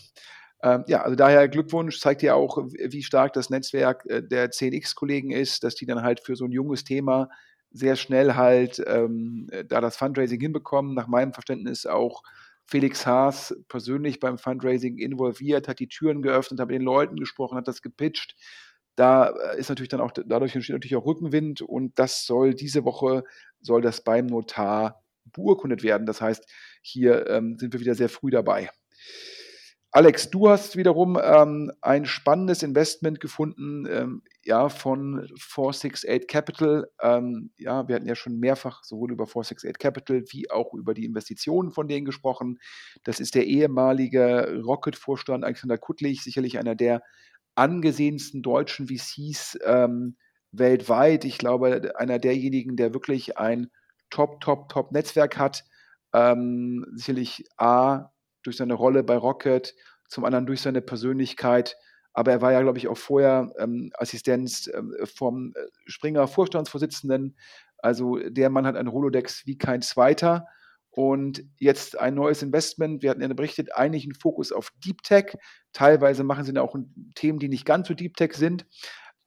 Ähm, ja, also daher Glückwunsch, zeigt ja auch, wie stark das Netzwerk äh, der 10x-Kollegen ist, dass die dann halt für so ein junges Thema sehr schnell halt ähm, da das Fundraising hinbekommen. Nach meinem Verständnis auch Felix Haas persönlich beim Fundraising involviert, hat die Türen geöffnet, hat mit den Leuten gesprochen, hat das gepitcht. Da äh, ist natürlich dann auch, dadurch entsteht natürlich auch Rückenwind und das soll diese Woche, soll das beim Notar beurkundet werden. Das heißt, hier ähm, sind wir wieder sehr früh dabei. Alex, du hast wiederum ähm, ein spannendes Investment gefunden, ähm, ja, von 468 Capital. Ähm, ja, wir hatten ja schon mehrfach sowohl über 468 Capital wie auch über die Investitionen von denen gesprochen. Das ist der ehemalige Rocket-Vorstand Alexander Kuttlich, sicherlich einer der angesehensten deutschen VCs ähm, weltweit. Ich glaube, einer derjenigen, der wirklich ein Top, Top, Top Netzwerk hat. Ähm, sicherlich A, durch seine Rolle bei Rocket, zum anderen durch seine Persönlichkeit. Aber er war ja, glaube ich, auch vorher ähm, Assistenz ähm, vom äh, Springer Vorstandsvorsitzenden. Also der Mann hat ein Rolodex wie kein zweiter. Und jetzt ein neues Investment. Wir hatten ja berichtet, eigentlich ein Fokus auf Deep Tech. Teilweise machen sie da auch Themen, die nicht ganz so Deep Tech sind,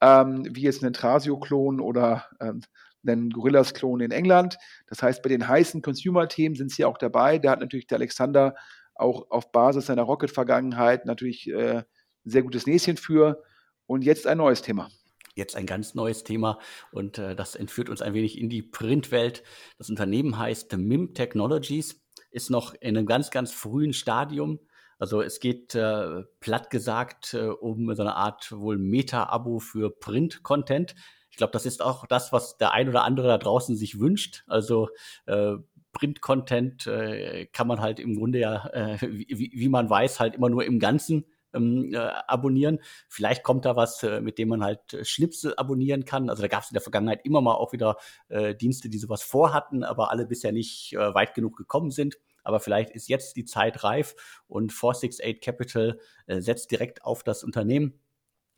ähm, wie jetzt einen Trasio-Klon oder ähm, einen Gorillas-Klon in England. Das heißt, bei den heißen Consumer-Themen sind sie auch dabei. Da hat natürlich der Alexander auch auf Basis seiner Rocket-Vergangenheit natürlich äh, ein sehr gutes Näschen für. Und jetzt ein neues Thema. Jetzt ein ganz neues Thema und äh, das entführt uns ein wenig in die Printwelt. Das Unternehmen heißt MIM Technologies, ist noch in einem ganz, ganz frühen Stadium. Also es geht äh, platt gesagt äh, um so eine Art wohl Meta-Abo für Print-Content. Ich glaube, das ist auch das, was der ein oder andere da draußen sich wünscht. Also äh, Print-Content äh, kann man halt im Grunde ja, äh, wie, wie, man weiß, halt immer nur im Ganzen ähm, äh, abonnieren. Vielleicht kommt da was, äh, mit dem man halt äh, Schnipsel abonnieren kann. Also da gab es in der Vergangenheit immer mal auch wieder äh, Dienste, die sowas vorhatten, aber alle bisher nicht äh, weit genug gekommen sind. aber vielleicht ist jetzt die Zeit reif und 468 Capital äh, setzt direkt auf das Unternehmen.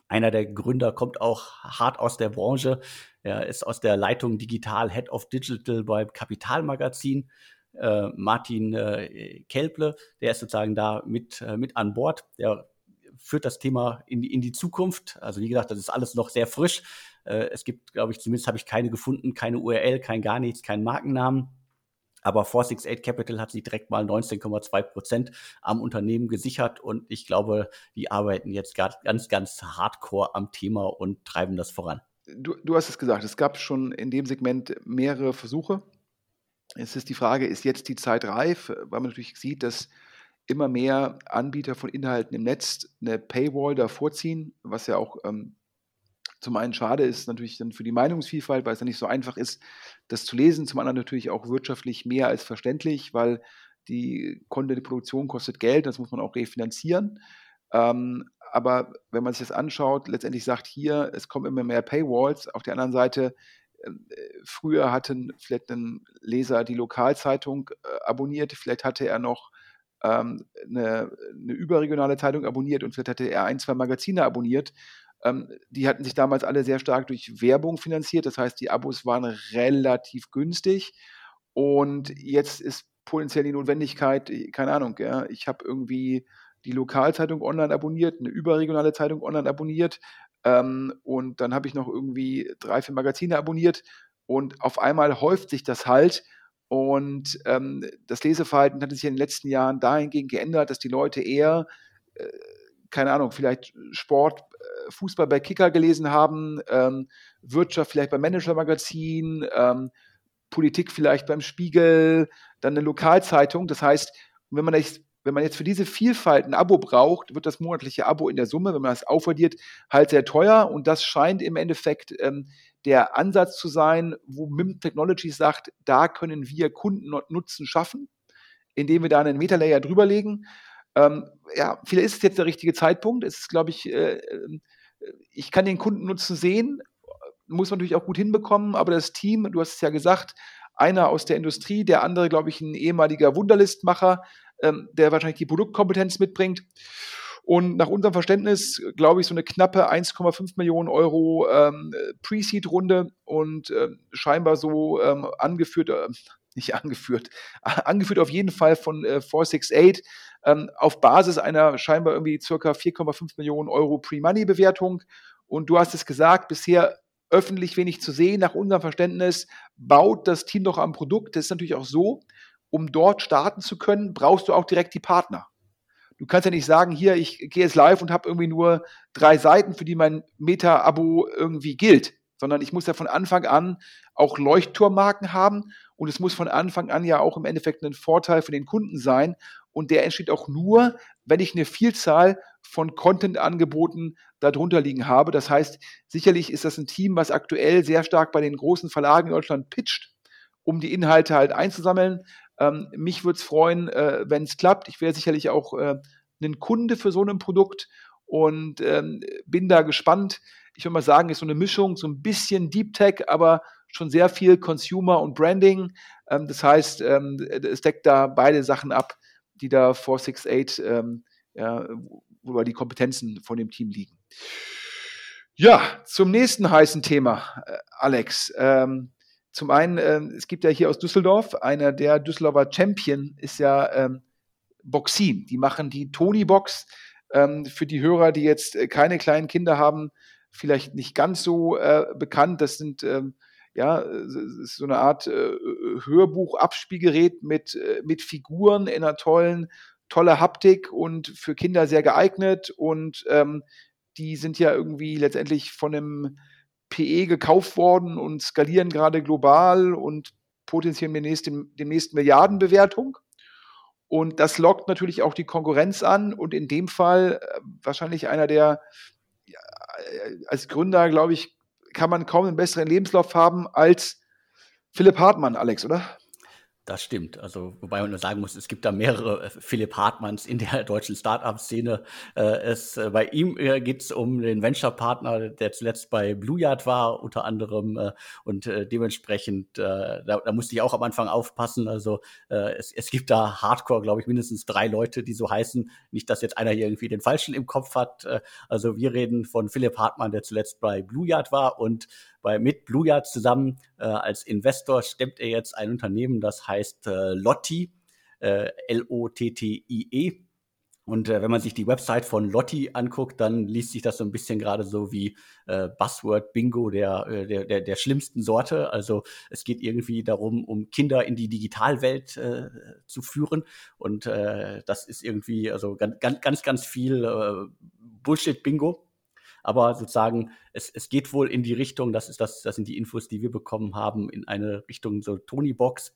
Einer der Gründer kommt auch hart aus der Branche. Er ist aus der Leitung Digital Head of Digital beim Kapitalmagazin. Äh, Martin äh, Kelple, der ist sozusagen da mit, äh, mit an Bord. Der führt das Thema in die, in die Zukunft. Also wie gesagt, das ist alles noch sehr frisch. Äh, es gibt, glaube ich, zumindest habe ich keine gefunden, keine URL, kein gar nichts, keinen Markennamen. Aber 468 Capital hat sich direkt mal 19,2 Prozent am Unternehmen gesichert und ich glaube, die arbeiten jetzt ganz, ganz hardcore am Thema und treiben das voran. Du, du hast es gesagt, es gab schon in dem Segment mehrere Versuche. Es ist die Frage, ist jetzt die Zeit reif, weil man natürlich sieht, dass immer mehr Anbieter von Inhalten im Netz eine Paywall davor ziehen, was ja auch ähm, zum einen schade ist natürlich dann für die Meinungsvielfalt, weil es ja nicht so einfach ist, das zu lesen. Zum anderen natürlich auch wirtschaftlich mehr als verständlich, weil die Content-Produktion kostet Geld, das muss man auch refinanzieren. Ähm, aber wenn man sich das anschaut, letztendlich sagt hier, es kommen immer mehr Paywalls. Auf der anderen Seite, äh, früher hatten vielleicht ein Leser die Lokalzeitung äh, abonniert, vielleicht hatte er noch ähm, eine, eine, überregionale Zeitung abonniert und vielleicht hatte er ein, zwei Magazine abonniert. Ähm, die hatten sich damals alle sehr stark durch Werbung finanziert. Das heißt, die Abos waren relativ günstig. Und jetzt ist potenziell die Notwendigkeit, keine Ahnung, ja, ich habe irgendwie die Lokalzeitung online abonniert, eine überregionale Zeitung online abonniert ähm, und dann habe ich noch irgendwie drei, vier Magazine abonniert und auf einmal häuft sich das halt und ähm, das Leseverhalten hat sich in den letzten Jahren dahingehend geändert, dass die Leute eher, äh, keine Ahnung, vielleicht Sport, äh, Fußball bei Kicker gelesen haben, ähm, Wirtschaft vielleicht beim Manager-Magazin, ähm, Politik vielleicht beim Spiegel, dann eine Lokalzeitung. Das heißt, wenn man jetzt wenn man jetzt für diese Vielfalt ein Abo braucht, wird das monatliche Abo in der Summe, wenn man das aufaddiert, halt sehr teuer. Und das scheint im Endeffekt ähm, der Ansatz zu sein, wo MIM Technologies sagt, da können wir Kundennutzen schaffen, indem wir da einen Metalayer drüberlegen. Ähm, ja, vielleicht ist es jetzt der richtige Zeitpunkt. Es ist, glaube ich, äh, äh, ich kann den Kundennutzen sehen, muss man natürlich auch gut hinbekommen, aber das Team, du hast es ja gesagt, einer aus der Industrie, der andere, glaube ich, ein ehemaliger Wunderlistmacher, ähm, der wahrscheinlich die Produktkompetenz mitbringt. Und nach unserem Verständnis, glaube ich, so eine knappe 1,5 Millionen Euro ähm, Pre-Seed-Runde und äh, scheinbar so ähm, angeführt, äh, nicht angeführt, <laughs> angeführt auf jeden Fall von äh, 468 ähm, auf Basis einer scheinbar irgendwie circa 4,5 Millionen Euro Pre-Money-Bewertung. Und du hast es gesagt, bisher öffentlich wenig zu sehen. Nach unserem Verständnis baut das Team doch am Produkt. Das ist natürlich auch so, um dort starten zu können, brauchst du auch direkt die Partner. Du kannst ja nicht sagen, hier, ich gehe jetzt live und habe irgendwie nur drei Seiten, für die mein Meta-Abo irgendwie gilt, sondern ich muss ja von Anfang an auch Leuchtturmmarken haben und es muss von Anfang an ja auch im Endeffekt ein Vorteil für den Kunden sein und der entsteht auch nur, wenn ich eine Vielzahl von Content-Angeboten darunter liegen habe. Das heißt, sicherlich ist das ein Team, was aktuell sehr stark bei den großen Verlagen in Deutschland pitcht, um die Inhalte halt einzusammeln. Ähm, mich würde es freuen, äh, wenn es klappt. Ich wäre sicherlich auch äh, ein Kunde für so ein Produkt und ähm, bin da gespannt. Ich würde mal sagen, ist so eine Mischung, so ein bisschen Deep Tech, aber schon sehr viel Consumer und Branding. Ähm, das heißt, ähm, es deckt da beide Sachen ab, die da 468, ähm, ja, wo die Kompetenzen von dem Team liegen. Ja, zum nächsten heißen Thema, äh, Alex. Ähm, zum einen, äh, es gibt ja hier aus Düsseldorf, einer der Düsseldorfer Champion ist ja ähm, Boxin. Die machen die Tony-Box. Ähm, für die Hörer, die jetzt äh, keine kleinen Kinder haben, vielleicht nicht ganz so äh, bekannt. Das sind ähm, ja so eine Art äh, Hörbuch-Abspielgerät mit, äh, mit Figuren in einer tollen, tolle Haptik und für Kinder sehr geeignet. Und ähm, die sind ja irgendwie letztendlich von einem PE gekauft worden und skalieren gerade global und potenzieren demnächst, demnächst Milliardenbewertung. Und das lockt natürlich auch die Konkurrenz an und in dem Fall äh, wahrscheinlich einer der, ja, äh, als Gründer, glaube ich, kann man kaum einen besseren Lebenslauf haben als Philipp Hartmann, Alex, oder? Das stimmt. Also, wobei man nur sagen muss, es gibt da mehrere äh, Philipp Hartmanns in der <laughs> deutschen Startup-Szene. Äh, es, äh, bei ihm äh, geht es um den Venture-Partner, der zuletzt bei Blue Yard war, unter anderem. Äh, und äh, dementsprechend, da, da, musste ich auch am Anfang aufpassen. Also, es, es gibt da Hardcore, glaube ich, mindestens drei Leute, die so heißen. Nicht, dass jetzt einer hier irgendwie den Falschen im Kopf hat. also, wir reden von Philipp Hartmann, der zuletzt bei Blue Yard war und bei, mit Blue Yard zusammen äh, als Investor stemmt er jetzt ein Unternehmen, das heißt äh, Lotti, äh, L-O-T-T-I-E. Und äh, wenn man sich die Website von Lotti anguckt, dann liest sich das so ein bisschen gerade so wie äh, Buzzword Bingo der, äh, der, der, der schlimmsten Sorte. Also es geht irgendwie darum, um Kinder in die Digitalwelt äh, zu führen. Und äh, das ist irgendwie also ganz, ganz, ganz viel äh, Bullshit-Bingo. Aber sozusagen, es, es geht wohl in die Richtung, das ist das, das sind die Infos, die wir bekommen haben, in eine Richtung so Tony-Box.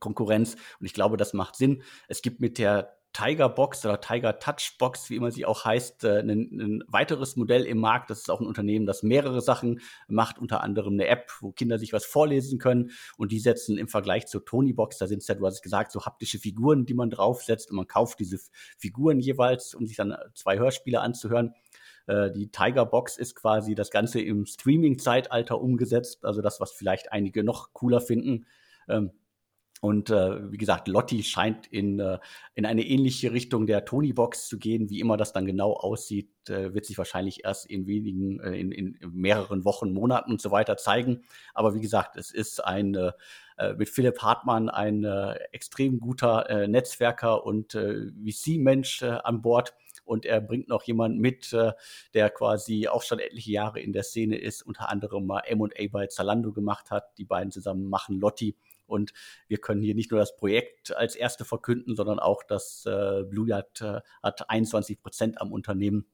Konkurrenz und ich glaube, das macht Sinn. Es gibt mit der Tiger Box oder Tiger Touch Box, wie immer sie auch heißt, äh, ein, ein, weiteres Modell im Markt. Das ist auch ein Unternehmen, das mehrere Sachen macht, unter anderem eine App, wo Kinder sich was vorlesen können. Und die setzen im Vergleich zur Tony Box, da sind es ja, du hast es gesagt, so haptische Figuren, die man draufsetzt und man kauft diese Figuren jeweils, um sich dann zwei Hörspiele anzuhören. Äh, die Tiger Box ist quasi das Ganze im Streaming-Zeitalter umgesetzt, also das, was vielleicht einige noch cooler finden. Ähm, und äh, wie gesagt, Lotti scheint in, äh, in eine ähnliche Richtung der Tony-Box zu gehen. Wie immer das dann genau aussieht, äh, wird sich wahrscheinlich erst in wenigen, äh, in, in mehreren Wochen, Monaten und so weiter zeigen. Aber wie gesagt, es ist ein äh, äh mit Philipp Hartmann ein äh, extrem guter äh, Netzwerker und äh, VC-Mensch äh, an Bord und er bringt noch jemanden mit, äh, der quasi auch schon etliche Jahre in der Szene ist, unter anderem mal M&A bei Zalando gemacht hat. Die beiden zusammen machen Lotti und wir können hier nicht nur das Projekt als erste verkünden, sondern auch, dass äh, Blue Yard äh, hat 21 Prozent am Unternehmen.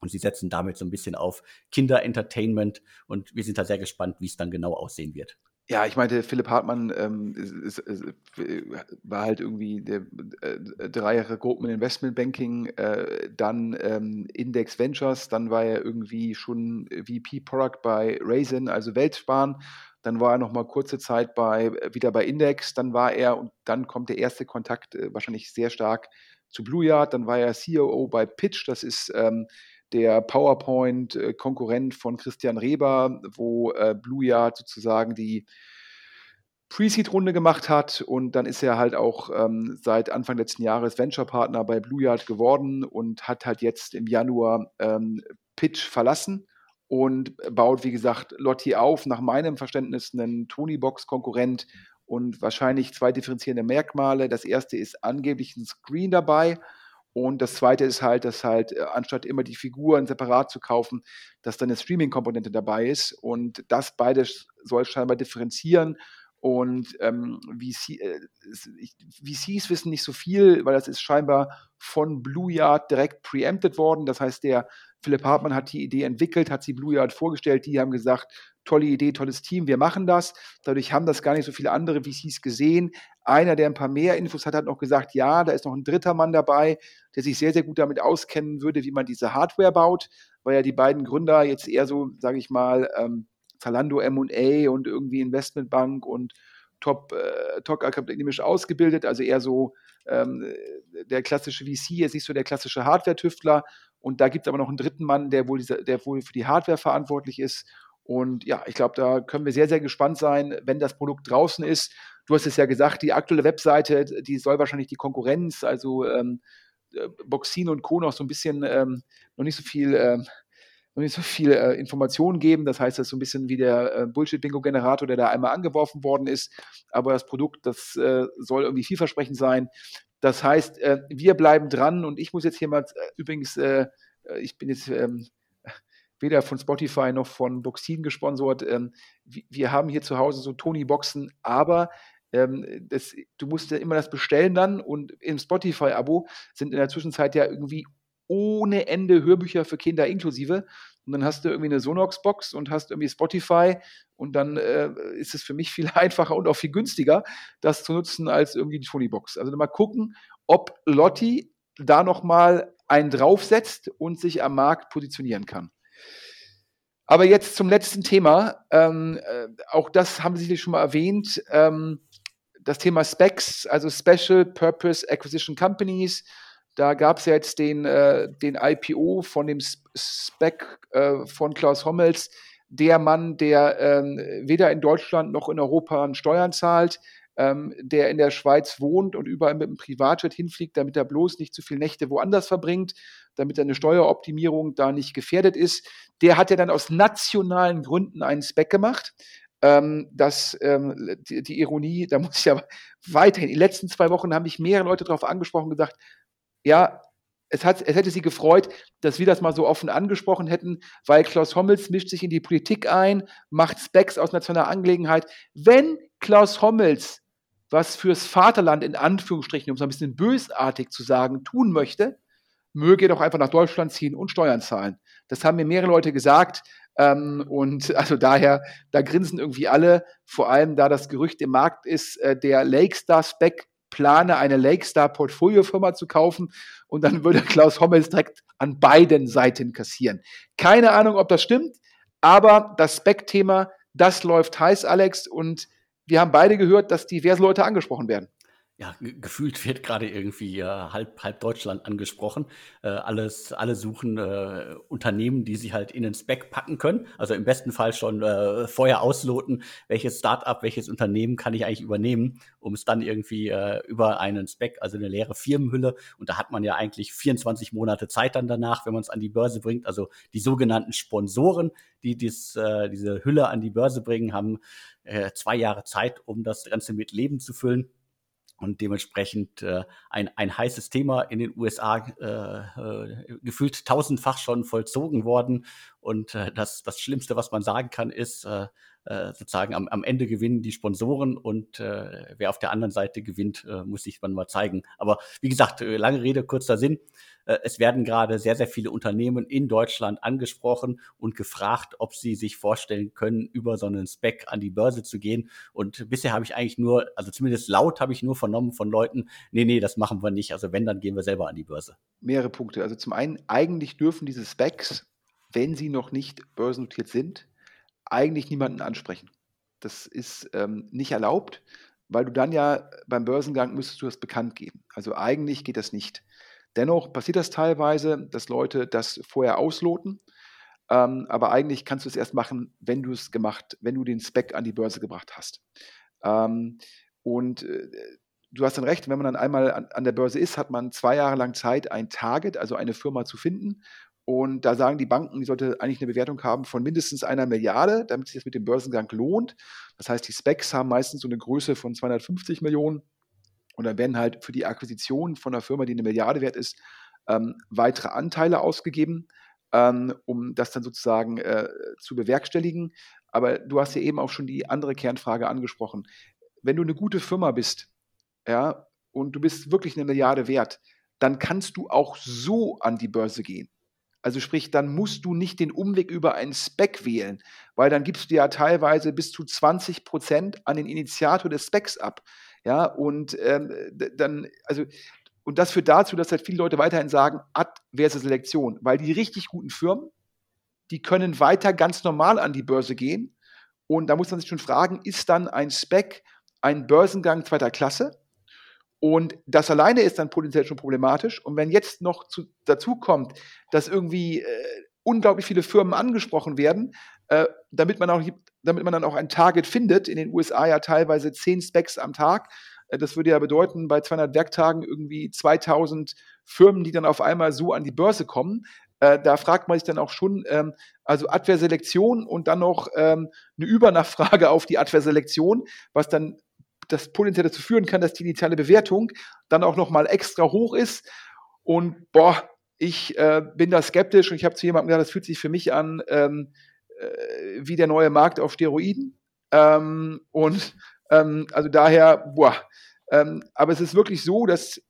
Und sie setzen damit so ein bisschen auf Kinder-Entertainment. Und wir sind da sehr gespannt, wie es dann genau aussehen wird. Ja, ich meinte, Philipp Hartmann ähm, ist, ist, ist, war halt irgendwie der äh, drei Jahre Goldman Investment Banking, äh, dann ähm, Index Ventures, dann war er irgendwie schon VP Product bei Raisin, also Weltsparen. Dann war er noch mal kurze Zeit bei wieder bei Index, dann war er und dann kommt der erste Kontakt äh, wahrscheinlich sehr stark zu Blue Yard, dann war er COO bei Pitch, das ist ähm, der PowerPoint-Konkurrent von Christian Reber, wo äh, Blue Yard sozusagen die Pre-Seed-Runde gemacht hat und dann ist er halt auch ähm, seit Anfang letzten Jahres Venture-Partner bei Blue Yard geworden und hat halt jetzt im Januar ähm, Pitch verlassen und baut, wie gesagt, Lotti auf. Nach meinem Verständnis einen Tony-Box-Konkurrent und wahrscheinlich zwei differenzierende Merkmale. Das erste ist angeblich ein Screen dabei und das zweite ist halt, dass halt, äh, anstatt immer die Figuren separat zu kaufen, dass dann eine Streaming-Komponente dabei ist. Und das beides soll scheinbar differenzieren. Und ähm, VC, äh, VCs wissen nicht so viel, weil das ist scheinbar von Blue Yard direkt preempted worden. Das heißt, der Philipp Hartmann hat die Idee entwickelt, hat sie Blue Yard vorgestellt. Die haben gesagt, tolle Idee, tolles Team, wir machen das. Dadurch haben das gar nicht so viele andere VCs gesehen. Einer, der ein paar mehr Infos hat, hat noch gesagt, ja, da ist noch ein dritter Mann dabei, der sich sehr, sehr gut damit auskennen würde, wie man diese Hardware baut, weil ja die beiden Gründer jetzt eher so, sage ich mal, ähm, Zalando M&A und irgendwie Investmentbank und top, äh, top akademisch ausgebildet, also eher so ähm, der klassische VC, jetzt nicht so der klassische Hardware-Tüftler. Und da gibt es aber noch einen dritten Mann, der wohl, dieser, der wohl für die Hardware verantwortlich ist und ja, ich glaube, da können wir sehr, sehr gespannt sein, wenn das Produkt draußen ist. Du hast es ja gesagt, die aktuelle Webseite, die soll wahrscheinlich die Konkurrenz, also ähm, äh, Boxin und Co. noch so ein bisschen, ähm, noch nicht so viel, ähm, noch nicht so viel äh, Informationen geben. Das heißt, das ist so ein bisschen wie der äh, Bullshit-Bingo-Generator, der da einmal angeworfen worden ist. Aber das Produkt, das äh, soll irgendwie vielversprechend sein. Das heißt, äh, wir bleiben dran und ich muss jetzt hier mal äh, übrigens, ich bin jetzt ähm, weder von Spotify noch von Boxin gesponsert. Ähm, wir haben hier zu Hause so Tony-Boxen, aber ähm, das, du musst ja immer das bestellen dann und im Spotify-Abo sind in der Zwischenzeit ja irgendwie ohne Ende Hörbücher für Kinder inklusive. Und dann hast du irgendwie eine Sonox-Box und hast irgendwie Spotify und dann äh, ist es für mich viel <laughs> einfacher und auch viel günstiger, das zu nutzen als irgendwie die Tony-Box. Also mal gucken, ob Lotti da nochmal einen draufsetzt und sich am Markt positionieren kann. Aber jetzt zum letzten Thema. Ähm, äh, auch das haben Sie schon mal erwähnt. Ähm, das Thema Specs, also Special Purpose Acquisition Companies, da gab es ja jetzt den, äh, den IPO von dem Spec äh, von Klaus Hommels, der Mann, der ähm, weder in Deutschland noch in Europa Steuern zahlt, ähm, der in der Schweiz wohnt und überall mit dem Privatjet hinfliegt, damit er bloß nicht zu viele Nächte woanders verbringt, damit seine Steueroptimierung da nicht gefährdet ist. Der hat ja dann aus nationalen Gründen einen Spec gemacht. Ähm, das, ähm, die, die, Ironie, <laughs> da muss ich aber weiterhin, in den letzten zwei Wochen haben mich mehrere Leute darauf angesprochen und gesagt, ja, es, hat, es hätte sie gefreut, dass wir das mal so offen angesprochen hätten, weil Klaus Hommels mischt sich in die Politik ein, macht Specs aus nationaler Angelegenheit. Wenn Klaus Hommels was fürs Vaterland in Anführungsstrichen, um es ein bisschen bösartig zu sagen, tun möchte, möge doch einfach nach Deutschland ziehen und Steuern zahlen. Das haben mir mehrere Leute gesagt. Ähm, und <laughs> also daher, da grinsen irgendwie alle, vor allem da das Gerücht im Markt ist, äh, der Lakestar Spec plane, eine Lakestar Portfoliofirma zu kaufen und dann würde <laughs> Klaus Hommels direkt an beiden Seiten kassieren. Keine Ahnung, ob das stimmt, aber das Spec-Thema, das läuft heiß, Alex, und wir haben beide gehört, dass diverse Leute angesprochen werden ja, gefühlt wird gerade irgendwie äh, halb, halb Deutschland angesprochen. Äh, alles, alle suchen äh, Unternehmen, die sie halt in den Spec packen können. Also im besten Fall schon äh, vorher ausloten, welches Startup, welches Unternehmen kann ich eigentlich übernehmen, um es dann irgendwie äh, über einen Spec, also eine leere Firmenhülle. Und da hat man ja eigentlich 24 Monate Zeit dann danach, wenn man es an die Börse bringt. Also die sogenannten Sponsoren, die dies, äh, diese Hülle an die Börse bringen, haben äh, zwei Jahre Zeit, um das Ganze mit Leben zu füllen und dementsprechend äh, ein, ein heißes Thema in den USA äh, äh, gefühlt tausendfach schon vollzogen worden. Und äh, das, das Schlimmste, was man sagen kann, ist äh, sozusagen am, am Ende gewinnen die Sponsoren und äh, wer auf der anderen Seite gewinnt, äh, muss sich dann mal zeigen. Aber wie gesagt, äh, lange Rede, kurzer Sinn. Äh, es werden gerade sehr, sehr viele Unternehmen in Deutschland angesprochen und gefragt, ob sie sich vorstellen können, über so einen Spec an die Börse zu gehen. Und bisher habe ich eigentlich nur, also zumindest laut habe ich nur vernommen von Leuten, nee, nee, das machen wir nicht. Also wenn, dann gehen wir selber an die Börse. Mehrere Punkte. Also zum einen, eigentlich dürfen diese Specs, wenn sie noch nicht börsennotiert sind, eigentlich niemanden ansprechen. Das ist ähm, nicht erlaubt, weil du dann ja beim Börsengang müsstest du das bekannt geben. Also eigentlich geht das nicht. Dennoch passiert das teilweise, dass Leute das vorher ausloten. Ähm, aber eigentlich kannst du es erst machen, wenn du es gemacht, wenn du den Spec an die Börse gebracht hast. Ähm, und äh, du hast dann recht, wenn man dann einmal an, an, der Börse ist, hat man zwei Jahre lang Zeit, ein Target, also eine Firma zu finden. Und da sagen die Banken, die sollte eigentlich eine Bewertung haben von mindestens einer Milliarde, damit sich das mit dem Börsengang lohnt. Das heißt, die Specs haben meistens so eine Größe von 250 Millionen. Und dann werden halt für die Akquisition von einer Firma, die eine Milliarde wert ist, ähm, weitere Anteile ausgegeben, ähm, um das dann sozusagen äh, zu bewerkstelligen. Aber du hast ja eben auch schon die andere Kernfrage angesprochen. Wenn du eine gute Firma bist, ja, und du bist wirklich eine Milliarde wert, dann kannst du auch so an die Börse gehen. Also sprich, dann musst du nicht den Umweg über einen Spec wählen, weil dann gibst du ja teilweise bis zu 20 Prozent an den Initiator des Specs ab. Ja, und ähm, dann, also, und das führt dazu, dass halt viele Leute weiterhin sagen, adverse Selektion, weil die richtig guten Firmen, die können weiter ganz normal an die Börse gehen. Und da muss man sich schon fragen, ist dann ein Spec ein Börsengang zweiter Klasse? Und das alleine ist dann potenziell schon problematisch. Und wenn jetzt noch zu, dazu kommt, dass irgendwie äh, unglaublich viele Firmen angesprochen werden, äh, damit, man auch, damit man dann auch ein Target findet, in den USA ja teilweise 10 Specs am Tag. Äh, das würde ja bedeuten, bei 200 Werktagen irgendwie 2000 Firmen, die dann auf einmal so an die Börse kommen. Äh, da fragt man sich dann auch schon, ähm, also Adverselektion und dann noch ähm, eine Übernachfrage <laughs> auf die Adverselektion, was dann das potenziell dazu führen kann, dass die initiale Bewertung dann auch nochmal extra hoch ist. Und boah, ich äh, bin da skeptisch und ich habe zu jemandem gesagt, das fühlt sich für mich an, ähm, äh, wie der neue Markt auf Steroiden. Ähm, und ähm, also daher, boah. Ähm, aber es ist wirklich so, dass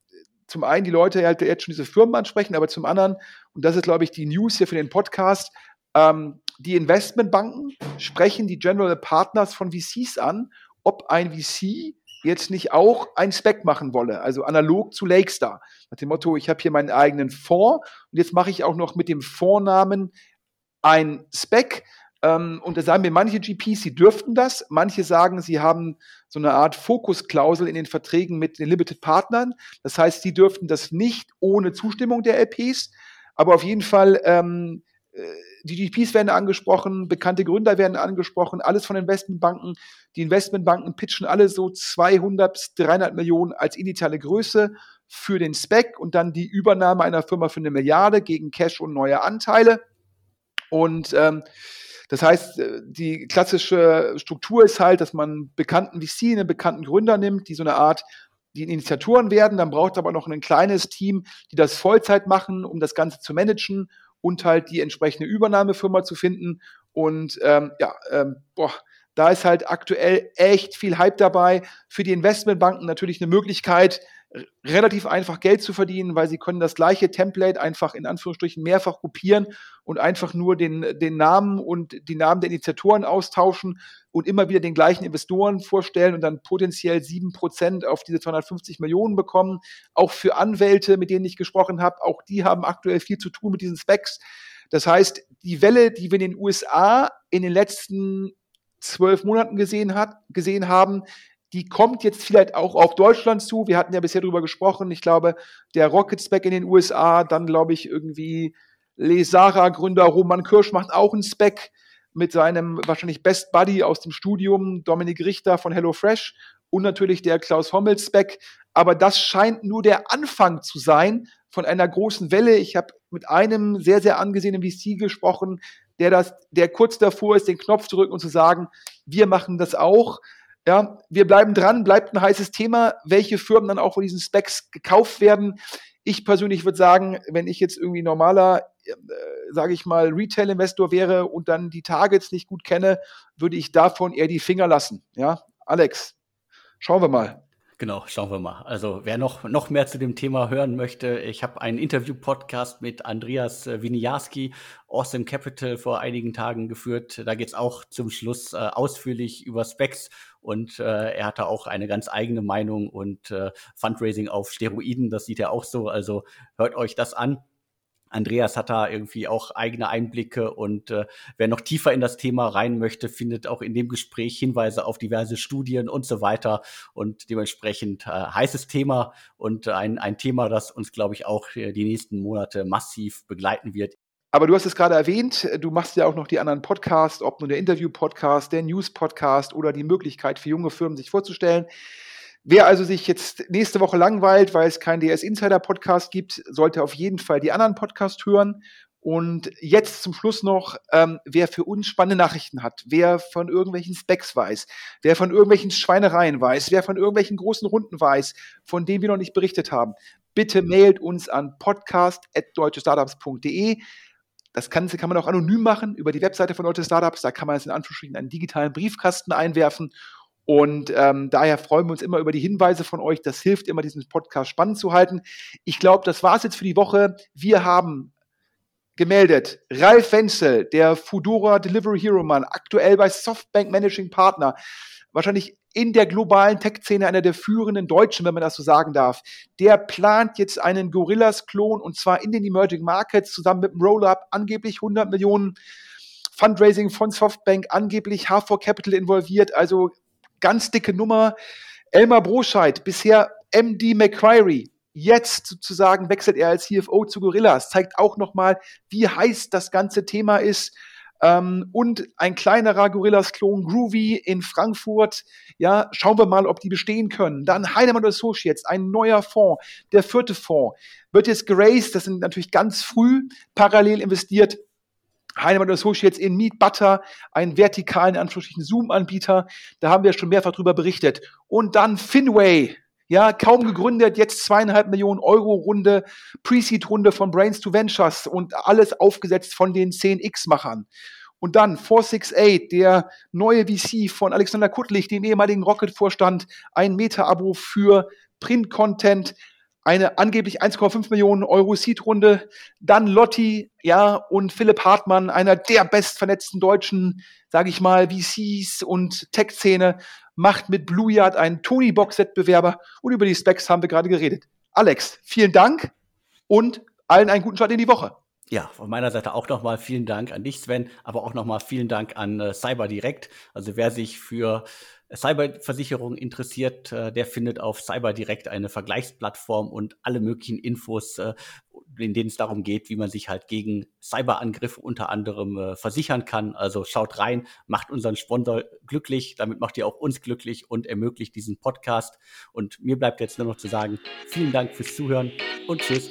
zum einen die Leute halt jetzt schon diese Firmen ansprechen, aber zum anderen, und das ist, glaube ich, die News hier für den Podcast, ähm, die Investmentbanken sprechen die General Partners von VCs an, ob ein VC jetzt nicht auch ein Spec machen wolle, also analog zu Lakestar. Nach dem Motto, ich habe hier meinen eigenen Fonds und jetzt mache ich auch noch mit dem Fondsnamen ein Spec, Ähm, und da sagen mir manche GPs, sie dürften das. Manche sagen, sie haben so eine Art Fokusklausel in den Verträgen mit den Limited Partnern. Das heißt, sie dürften das nicht ohne Zustimmung der LPs. Aber auf jeden Fall, ähm, äh, die GPs werden angesprochen, bekannte Gründer werden angesprochen, alles von Investmentbanken. Die Investmentbanken pitchen alle so 200 bis 300 Millionen als initiale Größe für den Spec und dann die Übernahme einer Firma für eine Milliarde gegen Cash und neue Anteile. Und ähm, das heißt, äh, die klassische Struktur ist halt, dass man bekannten VC, einen bekannten Gründer nimmt, die so eine Art die Initiatoren werden, dann braucht es aber noch ein kleines Team, die das Vollzeit machen, um das Ganze zu managen und halt die entsprechende Übernahmefirma zu finden. Und ähm, ja, ähm, boah, da ist halt aktuell echt viel Hype dabei. Für die Investmentbanken natürlich eine Möglichkeit, relativ einfach Geld zu verdienen, weil sie können das gleiche Template einfach in Anführungsstrichen mehrfach kopieren und einfach nur den, den Namen und die Namen der Initiatoren austauschen und immer wieder den gleichen Investoren vorstellen und dann potenziell sieben Prozent auf diese 250 Millionen bekommen. Auch für Anwälte, mit denen ich gesprochen habe, auch die haben aktuell viel zu tun mit diesen Specs. Das heißt, die Welle, die wir in den USA in den letzten zwölf Monaten gesehen, hat, gesehen haben, die kommt jetzt vielleicht auch auf Deutschland zu. Wir hatten ja bisher darüber gesprochen. Ich glaube, der Rocket-Spec in den USA, dann glaube ich irgendwie Lesara-Gründer Roman Kirsch macht auch einen Spec mit seinem wahrscheinlich Best Buddy aus dem Studium, Dominik Richter von HelloFresh und natürlich der Klaus Hommel-Spec. Aber das scheint nur der Anfang zu sein von einer großen Welle. Ich habe mit einem sehr, sehr angesehenen VC gesprochen, der das, der kurz davor ist, den Knopf zu drücken und zu sagen, wir machen das auch. Ja, wir bleiben dran, bleibt ein heißes Thema, welche Firmen dann auch von diesen Specs gekauft werden. Ich persönlich würde sagen, wenn ich jetzt irgendwie normaler, äh, sage ich mal, Retail-Investor wäre und dann die Targets nicht gut kenne, würde ich davon eher die Finger lassen. Ja, Alex, schauen wir mal. Genau, schauen wir mal. Also wer noch, noch mehr zu dem Thema hören möchte, ich habe einen Interview-Podcast mit Andreas äh, Winiarski, Awesome Capital, vor einigen Tagen geführt. Da geht es auch zum Schluss äh, ausführlich über Specs und äh, er hatte auch eine ganz eigene Meinung und äh, Fundraising auf Steroiden, das sieht er auch so. Also hört euch das an. Andreas hat da irgendwie auch eigene Einblicke und äh, wer noch tiefer in das Thema rein möchte, findet auch in dem Gespräch Hinweise auf diverse Studien und so weiter und dementsprechend äh, heißes Thema und ein, ein Thema, das uns, glaube ich, auch äh, die nächsten Monate massiv begleiten wird. Aber du hast es gerade erwähnt, du machst ja auch noch die anderen Podcasts, ob nur der Interview-Podcast, der News-Podcast oder die Möglichkeit für junge Firmen sich vorzustellen. Wer also sich jetzt nächste Woche langweilt, weil es keinen DS Insider Podcast gibt, sollte auf jeden Fall die anderen Podcasts hören. Und jetzt zum Schluss noch, ähm, wer für uns spannende Nachrichten hat, wer von irgendwelchen Specs weiß, wer von irgendwelchen Schweinereien weiß, wer von irgendwelchen großen Runden weiß, von denen wir noch nicht berichtet haben, bitte mailt uns an podcast.deutschestartups.de. Das Ganze kann man auch anonym machen über die Webseite von Deutsche Startups. Da kann man es in Anführungsstrichen einen digitalen Briefkasten einwerfen und ähm, daher freuen wir uns immer über die Hinweise von euch. Das hilft immer, diesen Podcast spannend zu halten. Ich glaube, das war es jetzt für die Woche. Wir haben gemeldet Ralf Wenzel, der Fudora Delivery Hero Mann, aktuell bei Softbank Managing Partner. Wahrscheinlich in der globalen Tech-Szene einer der führenden Deutschen, wenn man das so sagen darf. Der plant jetzt einen Gorillas-Klon und zwar in den Emerging Markets zusammen mit dem Roll-Up, angeblich 100 Millionen Fundraising von Softbank, angeblich H4 Capital involviert. Also ganz dicke Nummer. Elmar Broscheid, bisher MD McQuarrie, jetzt sozusagen wechselt er als CFO zu Gorillas, zeigt auch nochmal, wie heiß das ganze Thema ist. Ähm, und ein kleinerer Gorillas-Klon Groovy in Frankfurt. Ja, schauen wir mal, ob die bestehen können. Dann Heinemann Associates, ein neuer Fonds, der vierte Fonds, wird jetzt geraced, das sind natürlich ganz früh parallel investiert Heinemann Associates in Meat Butter, einen vertikalen, Anführungsstrichen Zoom-Anbieter. Da haben wir schon mehrfach drüber berichtet. Und dann Finway. Ja, kaum gegründet, jetzt zweieinhalb Millionen Euro Runde, Pre-Seed-Runde von Brains to Ventures und alles aufgesetzt von den 10X-Machern. Und dann 468, der neue VC von Alexander Kuttlich, dem ehemaligen Rocket-Vorstand, ein Meta-Abo für Print-Content, eine angeblich 1,5 Millionen Euro Seed-Runde, dann Lotti, ja, und Philipp Hartmann, einer der bestvernetzten deutschen, sage ich mal, VCs und Tech-Szene, macht mit Blue Yard einen Tony-Box-Wettbewerber und über die Specs haben wir gerade geredet. Alex, vielen Dank und allen einen guten Start in die Woche. Ja, von meiner Seite auch nochmal vielen Dank an dich, Sven, aber auch nochmal vielen Dank an äh, CyberDirect. Also wer sich für Cyberversicherung interessiert, äh, der findet auf CyberDirect eine Vergleichsplattform und alle möglichen Infos, äh, in denen es darum geht, wie man sich halt gegen Cyberangriffe unter anderem äh, versichern kann. Also schaut rein, macht unseren Sponsor glücklich, damit macht ihr auch uns glücklich und ermöglicht diesen Podcast. Und mir bleibt jetzt nur noch zu sagen, vielen Dank fürs Zuhören und tschüss.